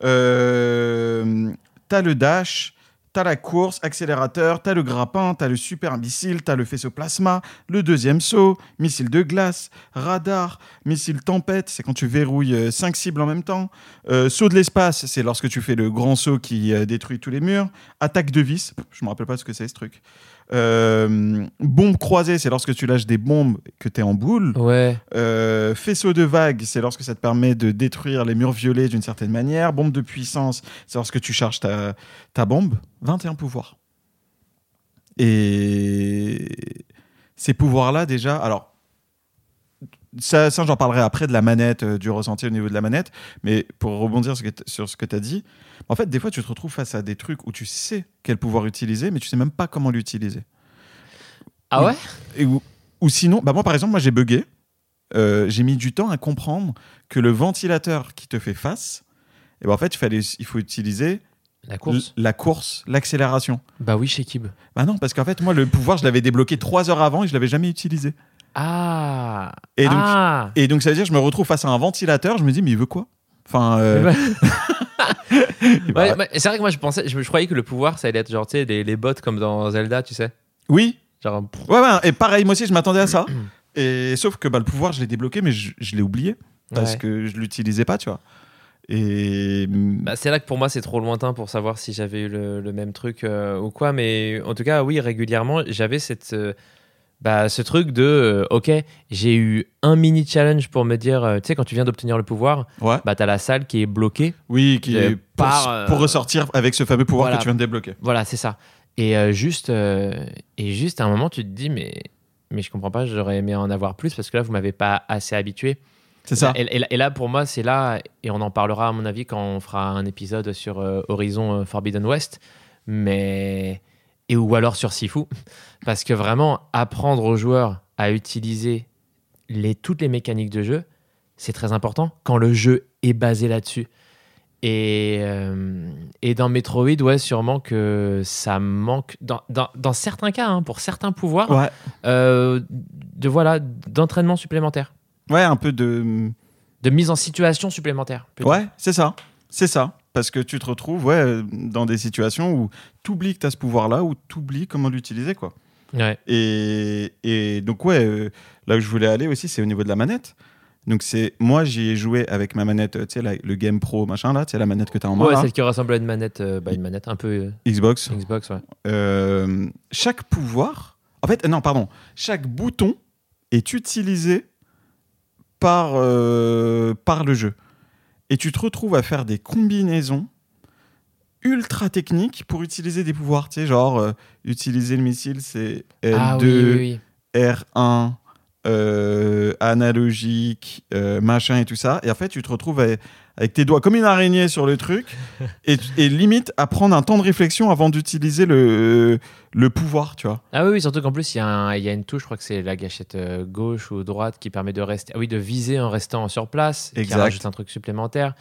Euh, t'as le dash, t'as la course, accélérateur, t'as le grappin, t'as le super missile, t'as le faisceau plasma, le deuxième saut, missile de glace, radar, missile tempête, c'est quand tu verrouilles 5 cibles en même temps. Euh, saut de l'espace, c'est lorsque tu fais le grand saut qui euh, détruit tous les murs. Attaque de vis, je me rappelle pas ce que c'est ce truc. Euh, bombe croisée, c'est lorsque tu lâches des bombes que tu es en boule.
Ouais.
Euh, faisceau de vague, c'est lorsque ça te permet de détruire les murs violets d'une certaine manière. Bombe de puissance, c'est lorsque tu charges ta, ta bombe. 21 pouvoirs. Et ces pouvoirs-là, déjà, alors, ça, ça j'en parlerai après de la manette, euh, du ressenti au niveau de la manette, mais pour rebondir sur ce que tu as dit, en fait, des fois, tu te retrouves face à des trucs où tu sais quel pouvoir utiliser, mais tu sais même pas comment l'utiliser.
Ah ouais?
Et ou, ou sinon, bah moi par exemple, moi j'ai bugué. Euh, j'ai mis du temps à comprendre que le ventilateur qui te fait face, et ben en fait, il, fallait, il faut utiliser
La course
l- la course, l'accélération.
Bah oui, chez Kib.
Bah non, parce qu'en fait, moi, le pouvoir, je l'avais débloqué trois heures avant et je l'avais jamais utilisé.
Ah
Et donc,
Ah
et donc ça veut dire que je me retrouve face à un ventilateur, je me dis, mais il veut quoi? Enfin, euh,
Ouais, ouais, c'est vrai que moi je pensais, je, je croyais que le pouvoir ça allait être genre, tu sais, les, les bots comme dans Zelda, tu sais.
oui,
Genre,
ouais, ouais, et pareil, moi aussi, je m'attendais à ça. Et sauf que bah, le pouvoir, je l'ai débloqué, mais je, je l'ai oublié parce
ouais.
que je l'utilisais pas, tu vois. Et
Bah, c'est là que pour moi c'est trop lointain pour savoir si j'avais eu le, le même truc euh, ou quoi, mais en tout cas, oui, régulièrement, j'avais cette. euh, bah, ce truc de, euh, ok, j'ai eu un mini challenge pour me dire, euh, tu sais, quand tu viens d'obtenir le pouvoir,
ouais,
bah, t'as la salle qui est bloquée.
oui, qui
Euh,
est pour,
par,
pour ressortir avec ce fameux pouvoir
voilà.
que tu viens de débloquer.
Voilà, c'est ça. Et euh, juste, et juste à un moment, tu te dis, mais, mais je comprends pas, j'aurais aimé en avoir plus parce que là, vous m'avez pas assez habitué.
C'est ça.
Et, et là- et là, pour moi, c'est là, et on en parlera à mon avis quand on fera un épisode sur Horizon Forbidden West, mais et ou alors sur Sifu, parce que vraiment apprendre aux joueurs à utiliser les, toutes les mécaniques de jeu, c'est très important quand le jeu est basé là-dessus. Et, euh, et dans Metroid, ouais, sûrement que ça manque, dans, dans, dans certains cas, hein, pour certains pouvoirs,
Ouais,
euh, de voilà d'entraînement supplémentaire,
ouais, un peu de.
de mise en situation supplémentaire.
Ouais, c'est ça. C'est ça. Parce que tu te retrouves ouais, dans des situations où tu oublies que tu as ce pouvoir-là, ou tu oublies comment l'utiliser. quoi.
Ouais.
Et, et donc, ouais, euh, là où je voulais aller aussi, c'est au niveau de la manette. Donc, c'est moi, j'y ai joué avec ma manette, tu sais, le Game Pro, machin, là, tu sais, la manette que tu as en main,
Ouais,
là,
celle qui ressemble à une manette, euh, bah, une manette un peu euh,
Xbox.
Xbox, ouais.
Euh, chaque pouvoir, en fait, non, pardon, chaque bouton est utilisé par, par le jeu. Et tu te retrouves à faire des combinaisons ultra techniques pour utiliser des pouvoirs. Tu sais, genre, euh, utiliser le missile, c'est L2,
Ah oui, oui, oui.
R1, euh, analogique, euh, machin et tout ça. Et en fait, tu te retrouves avec, avec tes doigts comme une araignée sur le truc et, et limite à prendre un temps de réflexion avant d'utiliser le, le pouvoir, tu vois.
Ah oui, oui, surtout qu'en plus, il y, y a une touche, je crois que c'est la gâchette euh, gauche ou droite qui permet de rester, ah oui, de viser en restant sur place, qui
Exact.
rajoute un truc supplémentaire.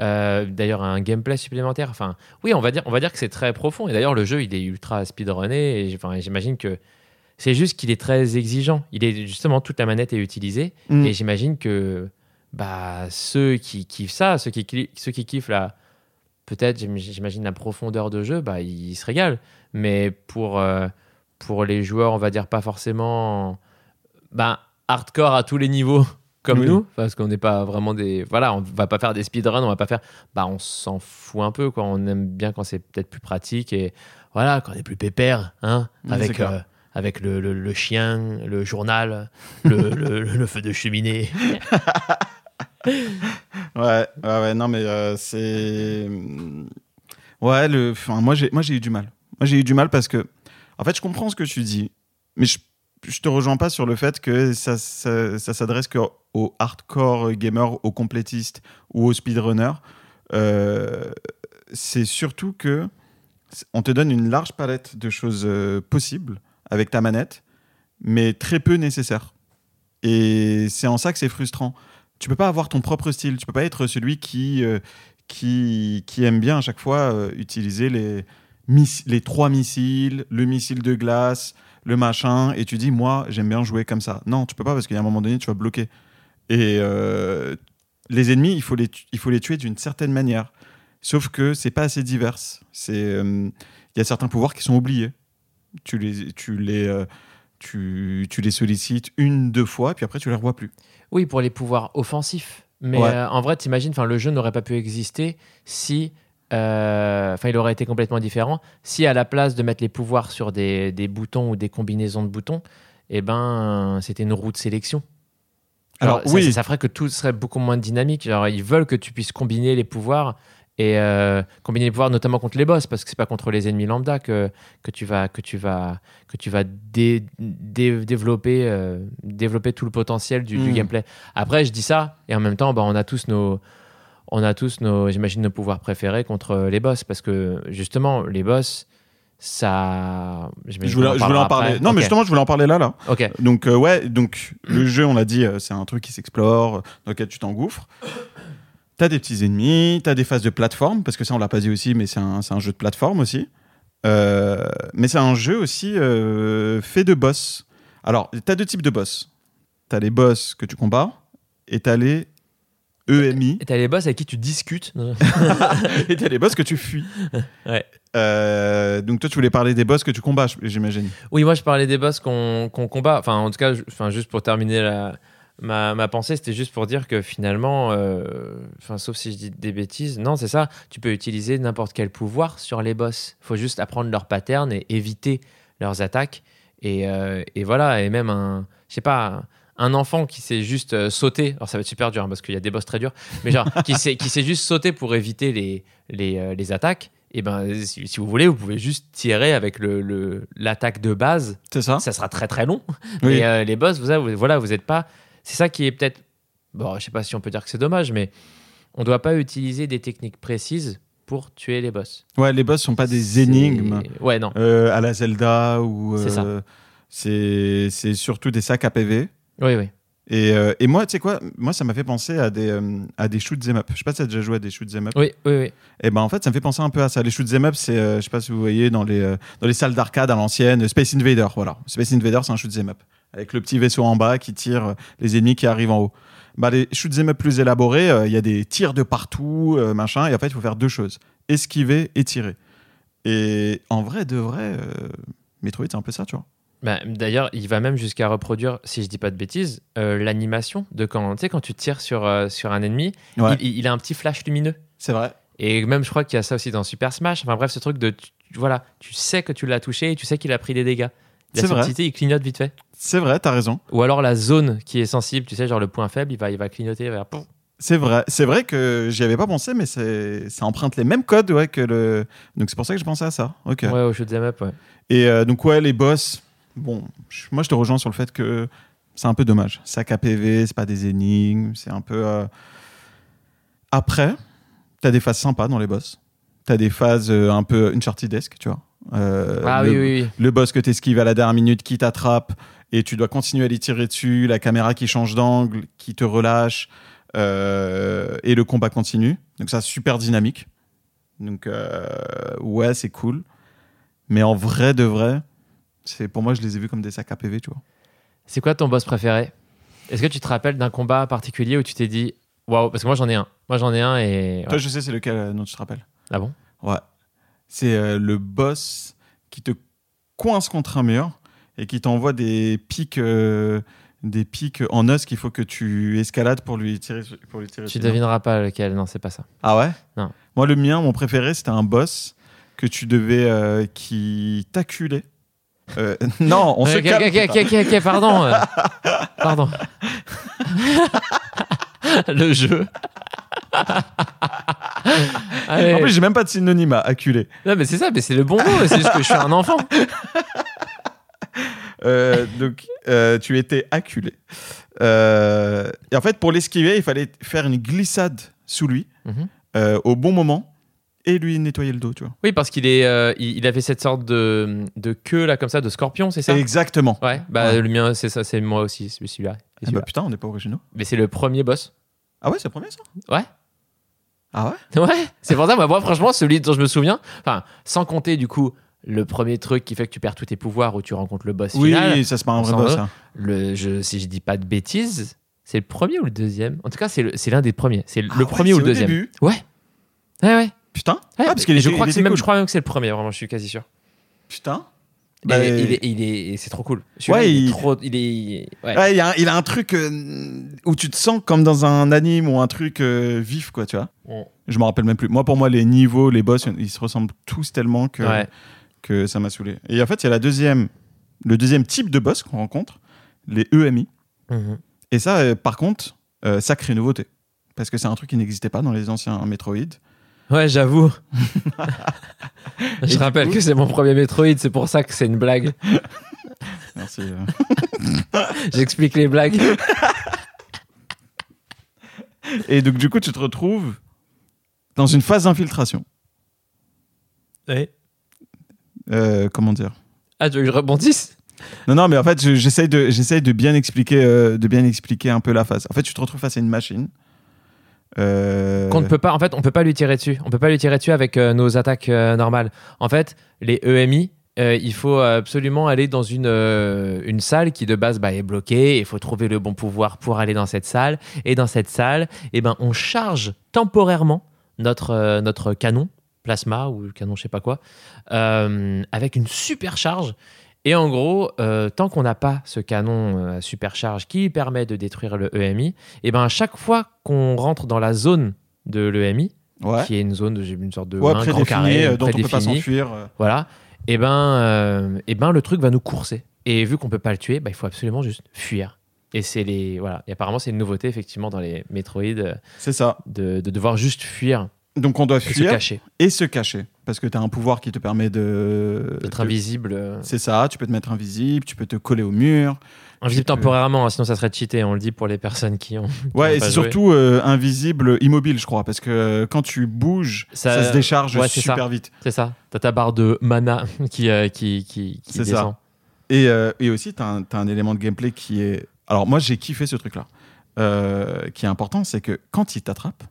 Euh, d'ailleurs, un gameplay supplémentaire. Enfin, oui, on va dire, on va dire que c'est très profond. Et d'ailleurs, le jeu, il est ultra speedrunné. Et enfin, j'imagine que c'est juste qu'il est très exigeant. Il est justement toute la manette est utilisée.
Mm.
Et j'imagine que bah, ceux qui kiffent ça, ceux qui, ceux qui kiffent la, peut-être, j'im- j'imagine la profondeur de jeu, bah, ils se régalent. Mais pour, euh, pour les joueurs, on va dire pas forcément bah, hardcore à tous les niveaux comme
Oui.
nous, parce qu'on n'est pas vraiment des. Voilà, on va pas faire des speedruns, on va pas faire. Bah, on s'en fout un peu, quoi. On aime bien quand c'est peut-être plus pratique et voilà, quand on est plus pépère, hein,
Oui,
avec. euh, avec le, le- le chien, le journal, le, le- le feu de cheminée.
Ouais, ouais, non, mais euh, c'est. Ouais, le. Enfin, moi, j'ai, moi, j'ai eu du mal. Moi, j'ai eu du mal parce que, en fait, je comprends ce que tu dis, mais je, je te rejoins pas sur le fait que ça, ça, s'adresse qu'aux hardcore gamers, aux complétistes ou aux speedrunners. Euh, c'est surtout que on te donne une large palette de choses euh, possibles avec ta manette, mais très peu nécessaires. Et c'est en ça que c'est frustrant tu peux pas avoir ton propre style. Tu peux pas être celui qui, euh, qui, aime bien à chaque fois euh, utiliser les, les trois missiles, le missile de glace, le machin, et tu dis, moi, j'aime bien jouer comme ça. Non, tu peux pas parce qu'il y a un moment donné, tu vas bloquer. Et euh, les ennemis, il faut les, il faut les tuer d'une certaine manière. Sauf que c'est pas assez divers. Il y a certains pouvoirs qui sont oubliés. Tu les, tu les, tu, tu les sollicites une, deux fois, puis après tu les revois plus.
Oui, pour les pouvoirs offensifs. Mais
Ouais.
euh, en vrai, t'imagines, le jeu n'aurait pas pu exister si, euh, enfin, il aurait été complètement différent si à la place de mettre les pouvoirs sur des, des boutons ou des combinaisons de boutons, eh ben, c'était une roue de sélection.
Alors,
Alors, ça,
oui.
ça, ferait que tout serait beaucoup moins dynamique. Genre, ils veulent que tu puisses combiner les pouvoirs et euh, combiner les pouvoirs notamment contre les boss parce que c'est pas contre les ennemis lambda que, que tu vas que tu vas que tu vas dé- dé- développer euh, développer tout le potentiel du, du
Mm.
gameplay. Après, je dis ça et en même temps, bah, on a tous nos on a tous nos j'imagine nos pouvoirs préférés contre les boss parce que justement les boss ça
Je voulais,
qu'on
je voulais en parler.
après.
Non, mais justement, je voulais en parler là, là.
ok
Donc euh, ouais, donc le jeu, on l'a dit, c'est un truc qui s'explore, dans lequel tu t'engouffres. T'as des petits ennemis, t'as des phases de plateforme, parce que ça on l'a pas dit aussi, mais c'est un, un jeu de plateforme aussi. Euh, mais c'est un jeu aussi euh, fait de boss. Alors, t'as deux types de boss. T'as les boss que tu combats, et t'as les EMI,
et t'as les boss avec qui tu discutes
et t'as les boss que tu fuis.
Ouais.
Euh, donc toi, tu voulais parler des boss que tu combats, j'imagine.
Oui, moi je parlais des boss qu'on qu'on combat. Enfin, en tout cas, enfin, juste pour terminer la, ma, ma pensée, c'était juste pour dire que finalement, euh, enfin, sauf si je dis des bêtises, non, c'est ça. Tu peux utiliser n'importe quel pouvoir sur les boss. Il faut juste apprendre leur pattern et éviter leurs attaques. Et, euh, et voilà, et même un, je sais pas, un enfant qui sait juste euh, sauter. Alors ça va être super dur hein, parce qu'il y a des boss très durs, mais genre qui sait juste sauter pour éviter les, les, euh, les attaques. Et ben, si, si vous voulez, vous pouvez juste tirer avec le- le- l'attaque de base
C'est ça
ça sera très très long.
Oui.
Euh, les boss, vous, avez- voilà, vous n'êtes pas. C'est ça qui est peut-être. Bon, je sais pas si on peut dire que c'est dommage, mais on doit pas utiliser des techniques précises pour tuer les boss.
Ouais, les boss sont pas des énigmes.
Ouais, non.
euh, à la Zelda ou
C'est ça.
euh, c'est c'est surtout des sacs à PV.
Oui, oui.
Et, euh, et moi, tu sais quoi Moi, ça m'a fait penser à des, euh, à des shoot up. Je sais pas si tu as déjà joué à des shoot 'em up.
Oui, oui, oui.
Et ben en fait, ça me fait penser un peu à ça. Les shoot 'em up, c'est, euh, je sais pas si vous voyez dans les, euh, dans les salles d'arcade à l'ancienne, Space Invader. Voilà. Space Invader, c'est un shoot 'em up. Avec le petit vaisseau en bas qui tire euh, les ennemis qui arrivent en haut. Bah, les 'em up plus élaborés, euh, il y a des tirs de partout, euh, machin. Et en fait, il faut faire deux choses esquiver et tirer. Et en vrai, de vrai, euh, Metroid, c'est un peu ça, tu vois.
Bah, D'ailleurs, il va même jusqu'à reproduire, si je dis pas de bêtises, l'animation de quand, quand tu tires sur, sur un ennemi,
Ouais.
il, il a un petit flash lumineux.
C'est vrai.
Et même, je crois qu'il y a ça aussi dans Super Smash. Enfin bref, ce truc de, tu- voilà, tu sais que tu l'as touché et tu sais qu'il a pris des dégâts. La
C'est vrai.
subtilité, il clignote vite fait.
C'est vrai, t'as raison.
Ou alors la zone qui est sensible, tu sais, genre le point faible, il va, il va clignoter. pouf.
C'est vrai, c'est vrai que j'y avais pas pensé, mais c'est, ça emprunte les mêmes codes ouais, que le. Donc c'est pour ça que je pensais à ça. Ok.
Ouais, au shoot 'em up, ouais.
Et euh, donc ouais, les boss. Bon, moi je te rejoins sur le fait que c'est un peu dommage. Sac à PV, c'est pas des énigmes, c'est un peu. euh, Après, t'as des phases sympas dans les boss. T'as des phases euh, un peu Uncharted-esque, tu vois. Euh,
Ah
le,
oui, oui, oui.
le boss que t'esquives à la dernière minute qui t'attrape et tu dois continuer à les tirer dessus, la caméra qui change d'angle, qui te relâche euh, et le combat continue. Donc ça, super dynamique. Donc euh, ouais, c'est cool. Mais en vrai de vrai, c'est pour moi, je les ai vus comme des sacs à PV, tu vois.
C'est quoi ton boss préféré? Est-ce que tu te rappelles d'un combat particulier où tu t'es dit, waouh, parce que moi j'en ai un. Moi j'en ai un et.
Toi, je sais c'est lequel euh, dont tu te rappelles.
Ah bon?
Ouais. C'est euh, le boss qui te coince contre un mur et qui t'envoie des pics, euh, des pics en os qu'il faut que tu escalades pour lui tirer. Pour lui tirer
Tu devineras pas lequel, non, c'est pas ça.
Ah ouais?
Non.
Moi, le mien, mon préféré, c'était un boss que tu devais. euh, qui t'acculait. Euh, non, on se
Ok,
calme.
ok, pardon. euh, pardon. le jeu. Allez.
En plus, j'ai même pas de synonyme à acculer.
Non, mais c'est ça, mais c'est le bon mot, c'est juste que je suis un enfant.
Euh, donc, euh, tu étais acculé. Euh, et en fait, pour l'esquiver, il fallait faire une glissade sous lui
Mhm.
au bon moment et lui nettoyer le dos, tu vois.
Oui, parce qu'il est, euh, il, il avait cette sorte de, de queue là comme ça, de scorpion, c'est ça?
Exactement.
Ouais, bah
Ouais.
le mien, c'est ça, c'est moi aussi, celui-là. c'est
Ah bah putain, on n'est pas originaux.
Mais c'est le premier boss.
Ah ouais, c'est le premier ça?
Ouais.
Ah ouais?
Ouais, c'est pour ça, moi, moi, franchement, celui dont je me souviens, enfin, sans compter du coup le premier truc qui fait que tu perds tous tes pouvoirs ou tu rencontres le boss
Oui,
final.
ça se passe un vrai boss. hein.
Le, je, si je dis pas de bêtises, c'est le premier ou le deuxième? En tout cas, c'est l'un des premiers. C'est
Ah
le
ouais,
premier ou le deuxième.
début
Ouais. Ouais, ouais.
Putain.
Ouais,
ah, parce qu'il
je crois que même,
cool.
je crois même que c'est le premier. Vraiment, je suis quasi sûr.
Putain.
Et
Bah,
il est, il est- c'est trop cool.
Ouais,
il, est trop, il est, ouais.
Ouais, il, a un, il a un truc euh, où tu te sens comme dans un anime ou un truc euh, vif, quoi, tu vois. Je me rappelle même plus. Moi, pour moi, les niveaux, les boss, ils se ressemblent tous tellement que,
Ouais.
Que ça m'a saoulé. Et en fait, il y a la deuxième, le deuxième type de boss qu'on rencontre, les EMI.
Mhm.
Et ça, euh, par contre, euh, sacrée nouveauté. Parce que c'est un truc qui n'existait pas dans les anciens Metroid.
Ouais, j'avoue. Je rappelle
coup-
que c'est mon premier Metroid, c'est pour ça que c'est une blague.
Merci. euh.
J'explique les blagues.
Et donc, du coup, tu te retrouves dans une phase d'infiltration.
Ouais.
Euh, comment dire?
Ah, tu veux que je rebondisse?
Non, non, mais en fait, je- j'essaye de, j'essaye de bien expliquer, euh, de bien expliquer un peu la phase. En fait, tu te retrouves face à une machine. Euh,
Qu'on ne peut pas, en fait, on peut pas lui tirer dessus. On peut pas lui tirer dessus avec euh, nos attaques normales. En fait, les EMI, il faut absolument aller dans une, une salle qui de base bah, est bloquée. Il faut trouver le bon pouvoir pour aller dans cette salle. Et dans cette salle, eh ben, on charge temporairement notre, notre canon plasma ou canon je sais pas quoi euh, avec une supercharge. Et en gros, euh, tant qu'on n'a pas ce canon euh, à supercharge qui permet de détruire le EMI, et ben à chaque fois qu'on rentre dans la zone de l'EMI,
Ouais.
qui est une zone, de- j'ai une sorte de
Ouais,
un grand carré
euh, dont on peut pas s'enfuir.
voilà, et ben, euh, et ben le truc va nous courser. Et vu qu'on peut pas le tuer, bah, il faut absolument juste fuir. Et c'est les voilà. Et apparemment c'est une nouveauté effectivement dans les Metroid
C'est ça.
de, de devoir juste fuir
Donc, on doit
et se
fuir
cacher,
et se cacher. Parce que tu as un pouvoir qui te permet de.
d'être
de-
invisible. euh,
C'est ça, tu peux te mettre invisible, tu peux te coller au mur.
Invisible
tu peux-
temporairement, hein, sinon ça serait cheaté. On le dit pour les personnes qui ont.
Ouais,
ont
et c'est surtout euh, invisible, immobile, je crois. Parce que euh, quand tu bouges, ça,
Ça-
se décharge
ouais,
super vite.
C'est ça. T'as ta barre de mana qui, euh, qui, qui, qui
C'est ça.
descend.
Et, et aussi, tu as, un élément de gameplay qui est. Alors, moi, j'ai kiffé ce truc-là. Qui est important, c'est que quand il t'attrape,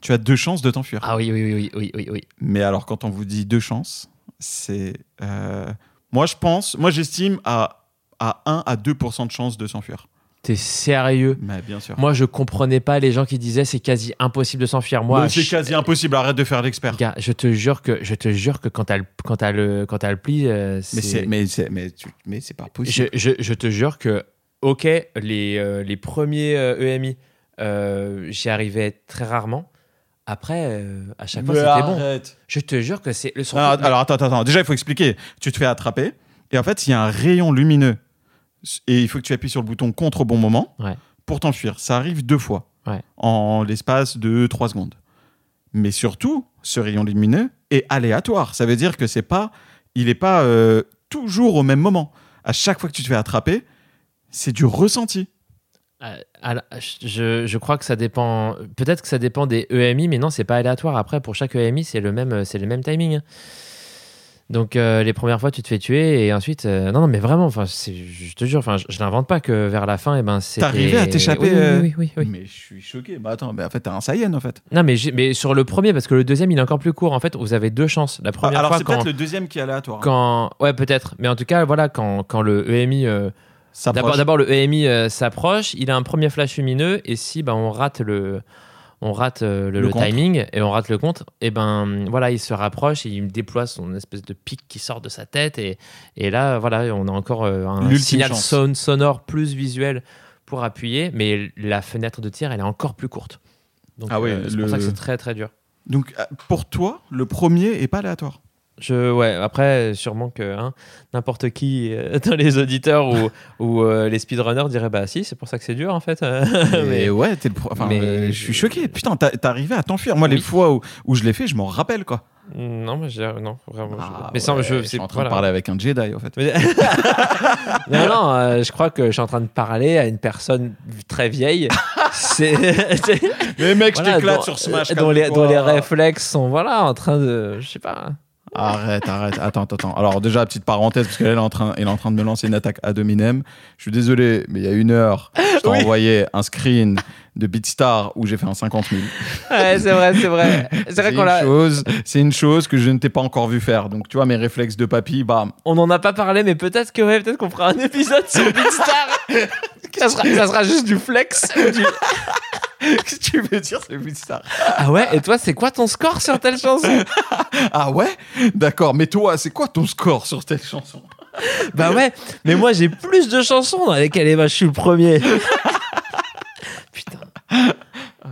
tu as deux chances de t'enfuir.
Ah oui, oui, oui, oui, oui, oui.
Mais alors, quand on vous dit deux chances, c'est. euh, moi, je pense. Moi, j'estime à, à 1 à 2% de chances de s'enfuir.
T'es sérieux?
Mais bien sûr.
Moi, je comprenais pas les gens qui disaient c'est quasi impossible de s'enfuir. Moi,
c'est
je-
quasi impossible, arrête de faire l'expert.
Gars, je te jure que je te jure que quand t'as le quand t'as le quand le pli, euh,
Mais
c'est-
mais c'est mais, tu- mais c'est pas possible.
je, je te jure que ok les euh, les premiers EMI euh, j'y arrivais très rarement. Après, euh, à chaque fois, c'était bon. Je te jure que c'est le surtout-
Alors, alors, attends, attends. Déjà, il faut expliquer. Tu te fais attraper et en fait, il y a un rayon lumineux et il faut que tu appuies sur le bouton contre au bon moment
Ouais.
pour t'enfuir. Ça arrive deux fois
Ouais.
en l'espace de 3 secondes. Mais surtout, ce rayon lumineux est aléatoire. Ça veut dire que c'est pas, il n'est pas euh, toujours au même moment. À chaque fois que tu te fais attraper, c'est du ressenti.
Euh, je, je crois que ça dépend. Peut-être que ça dépend des EMI, mais non, c'est pas aléatoire. Après, pour chaque EMI, c'est le même, c'est le même timing. Donc euh, les premières fois, tu te fais tuer et ensuite, euh, non, non, mais vraiment, enfin, je te jure, enfin, je, je l'invente pas que vers la fin, et ben, c'est.
T'arrivais à t'échapper,
Oui, oui, oui.
Mais je suis choqué. Bah attends, mais en fait, t'as un Saiyan en fait.
Non, mais, mais sur le premier, parce que le deuxième, il est encore plus court. En fait, vous avez deux chances. La première
alors
fois,
c'est peut-être le deuxième qui est aléatoire.
quand, ouais, peut-être. Mais en tout cas, voilà, quand, quand le EMI euh, D'abord, le EMI euh, s'approche, il a un premier flash lumineux, et si ben, on rate le, on rate euh, le,
Le
le
compte.
timing et on rate le compte, et ben voilà, il se rapproche et il déploie son espèce de pic qui sort de sa tête, et, et là, voilà, on a encore euh, un signal son- sonore plus visuel pour appuyer, mais la fenêtre de tir, elle est encore plus courte. Donc,
Ah
euh, c'est pour ça que c'est très très dur.
Donc pour toi, le premier est pas aléatoire.
Je, ouais, après, sûrement que hein, n'importe qui euh, dans les auditeurs ou, ou euh, les speedrunners dirait bah si, c'est pour ça que c'est dur en fait.
mais
mais
ouais, t'es le pro- enfin,
mais-
euh, je suis choqué. Putain, t'as arrivé à t'enfuir. Moi, les fois où, où je l'ai fait, je m'en rappelle quoi.
non, mais je non, vraiment. je-
Ah,
mais sans,
ouais,
je,
je suis en train
voilà.
de parler avec un Jedi en fait.
Mais- non, non, euh, je crois que je suis en train de parler à une personne très vieille. c'est
Mais mec,
voilà,
je t'éclate sur Smash.
dont les, dont les réflexes sont voilà en train de, je sais pas.
Arrête, arrête. Attends, attends, attends. Alors, déjà, petite parenthèse, parce qu'elle est en train, elle est en train de me lancer une attaque à dominem. Je suis désolé, mais il y a une heure, je t'ai
Oui.
envoyé un screen de Beatstar où j'ai fait un 50 000.
Ouais, c'est vrai, c'est vrai. C'est vrai qu'on
une
l'a.
chose, c'est une chose que je ne t'ai pas encore vu faire. Donc, tu vois, mes réflexes de papy, bam.
On n'en a pas parlé, mais peut-être que ouais, peut-être qu'on fera un épisode sur Beatstar. ça, sera, ça sera juste du flex. du-
Qu'est-ce que tu veux dire, c'est Beatstar
Ah ouais, et toi, c'est quoi ton score sur telle chanson?
Ah ouais? D'accord, mais toi, c'est quoi ton score sur cette chanson?
Bah ouais, mais moi j'ai plus de chansons dans lesquelles eh ben, je suis le premier. Putain.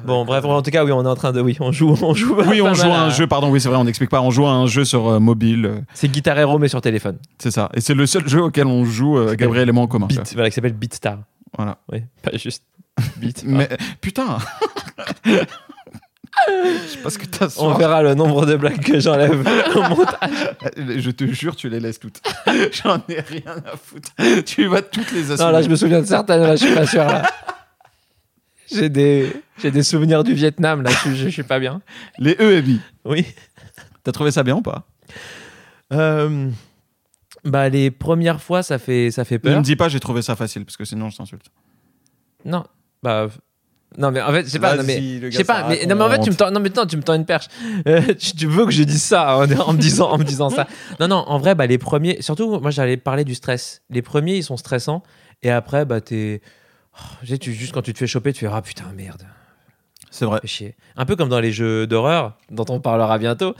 Bon, bref, en tout cas, oui, on est en train de. Oui, on joue. On joue
Oui, on joue à un jeu, pardon, oui, c'est vrai, on n'explique pas. On joue à un jeu sur euh, mobile, euh,
C'est Guitar Hero, mais sur téléphone.
c'est ça. Et c'est le seul jeu auquel on joue, euh, Gabriel et moi en commun.
Beat, voilà, qui s'appelle Beatstar.
Voilà.
Oui, pas juste Beat.
Mais putain Je sais pas ce que t'as
On verra le nombre de blagues que j'enlève au montage.
Je te jure, tu les laisses toutes. J'en ai rien à foutre. Tu vas toutes les assumer.
Non, là, je me souviens de certaines, là, je suis pas sûr. Là. J'ai des, j'ai des souvenirs du Vietnam, là, je, je, je suis pas bien.
Les EMI.
Oui.
T'as trouvé ça bien ou pas?
Euh, bah, les premières fois, ça fait, ça fait
Ne
peur.
me dis pas j'ai trouvé ça facile, parce que sinon je t'insulte.
Non, bah. Non, mais en fait, je sais pas. Non, mais, je sais pas, mais, non, mais en fait, tu me tends, non, mais non, tu me tends une perche. Euh, tu, tu veux que je dise ça en, en me disant, en me disant ça. Non, non, en vrai, bah, les premiers, surtout, moi, j'allais parler du stress. Les premiers, ils sont stressants. Et après, bah, t'es. oh, tu juste quand tu te fais choper, tu fais Ah putain, merde,
C'est vrai.
chier. Un peu comme dans les jeux d'horreur, dont on parlera bientôt.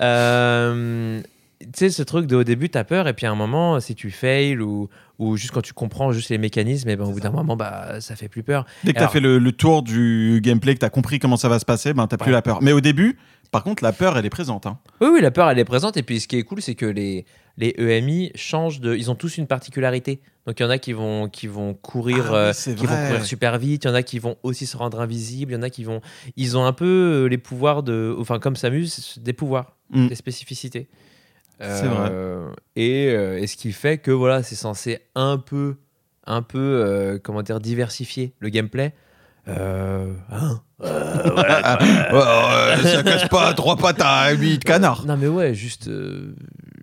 Euh, tu sais, ce truc de au début, t'as peur, et puis à un moment, si tu fails ou, ou juste quand tu comprends juste les mécanismes, et ben, au bout d'un moment, bah, ça fait plus peur.
Dès que t'as
Alors-
fait le, le tour du gameplay, que t'as compris comment ça va se passer, ben t'as plus
Ouais.
la peur. Mais au début, par contre, la peur, elle est présente. hein.
Oui, oui, la peur, elle est présente. Et puis, ce qui est cool, c'est que les, les EMI changent de. Ils ont tous une particularité. Donc, il y en a qui vont, qui vont courir,
Ah
euh, qui vont courir super vite. Il y en a qui vont aussi se rendre invisibles. Il y en a qui vont. Ils ont un peu euh, les pouvoirs de. Enfin, comme Samus, des pouvoirs,
Mm.
des spécificités.
C'est
Euh, Et, euh, et ce qui fait que voilà, c'est censé un peu, un peu, euh, comment dire, diversifier le gameplay. Euh, hein
ouais, ouais, ça casse pas trois pattes à huit canards.
Non mais ouais, juste, euh,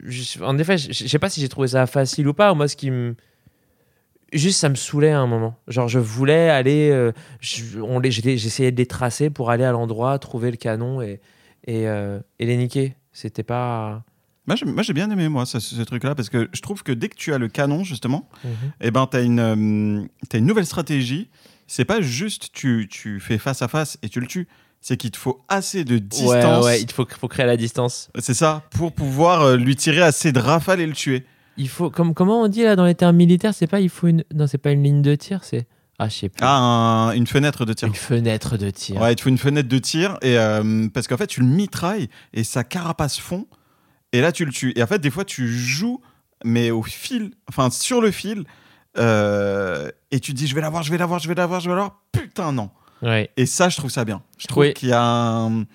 juste- en effet, je sais pas si j'ai trouvé ça facile ou pas. Moi, ce qui me, juste, ça me saoulait à un moment. Genre, je voulais aller, j'essayais de les tracer pour aller à l'endroit, trouver le canon et et, et les niquer. C'était pas.
Moi, j'ai- moi, bien aimé, moi, ce, ce truc-là, parce que je trouve que dès que tu as le canon, justement, eh ben, t'as une, euh, une nouvelle stratégie. C'est pas juste tu, tu fais face à face et tu le tues. C'est qu'il te faut assez de distance.
Ouais, ouais, il faut, faut créer la distance.
C'est ça, pour pouvoir euh, lui tirer assez de rafales et le tuer.
Il faut, comme, comment on dit là dans les termes militaires, c'est pas il faut une, non, c'est pas une ligne de tir, c'est ah, je sais plus.
Ah, un- une fenêtre de tir.
une fenêtre de tir.
Ouais, il te faut une fenêtre de tir et euh, parce qu'en fait tu le mitrailles et sa carapace fond et là tu le tues. Et en fait des fois tu joues mais au fil, enfin sur le fil euh, et tu te dis je vais l'avoir, je vais l'avoir, je vais l'avoir, je vais l'avoir. Putain non.
Ouais.
Et ça je trouve ça bien. Je trouve
Oui.
qu'il y a un...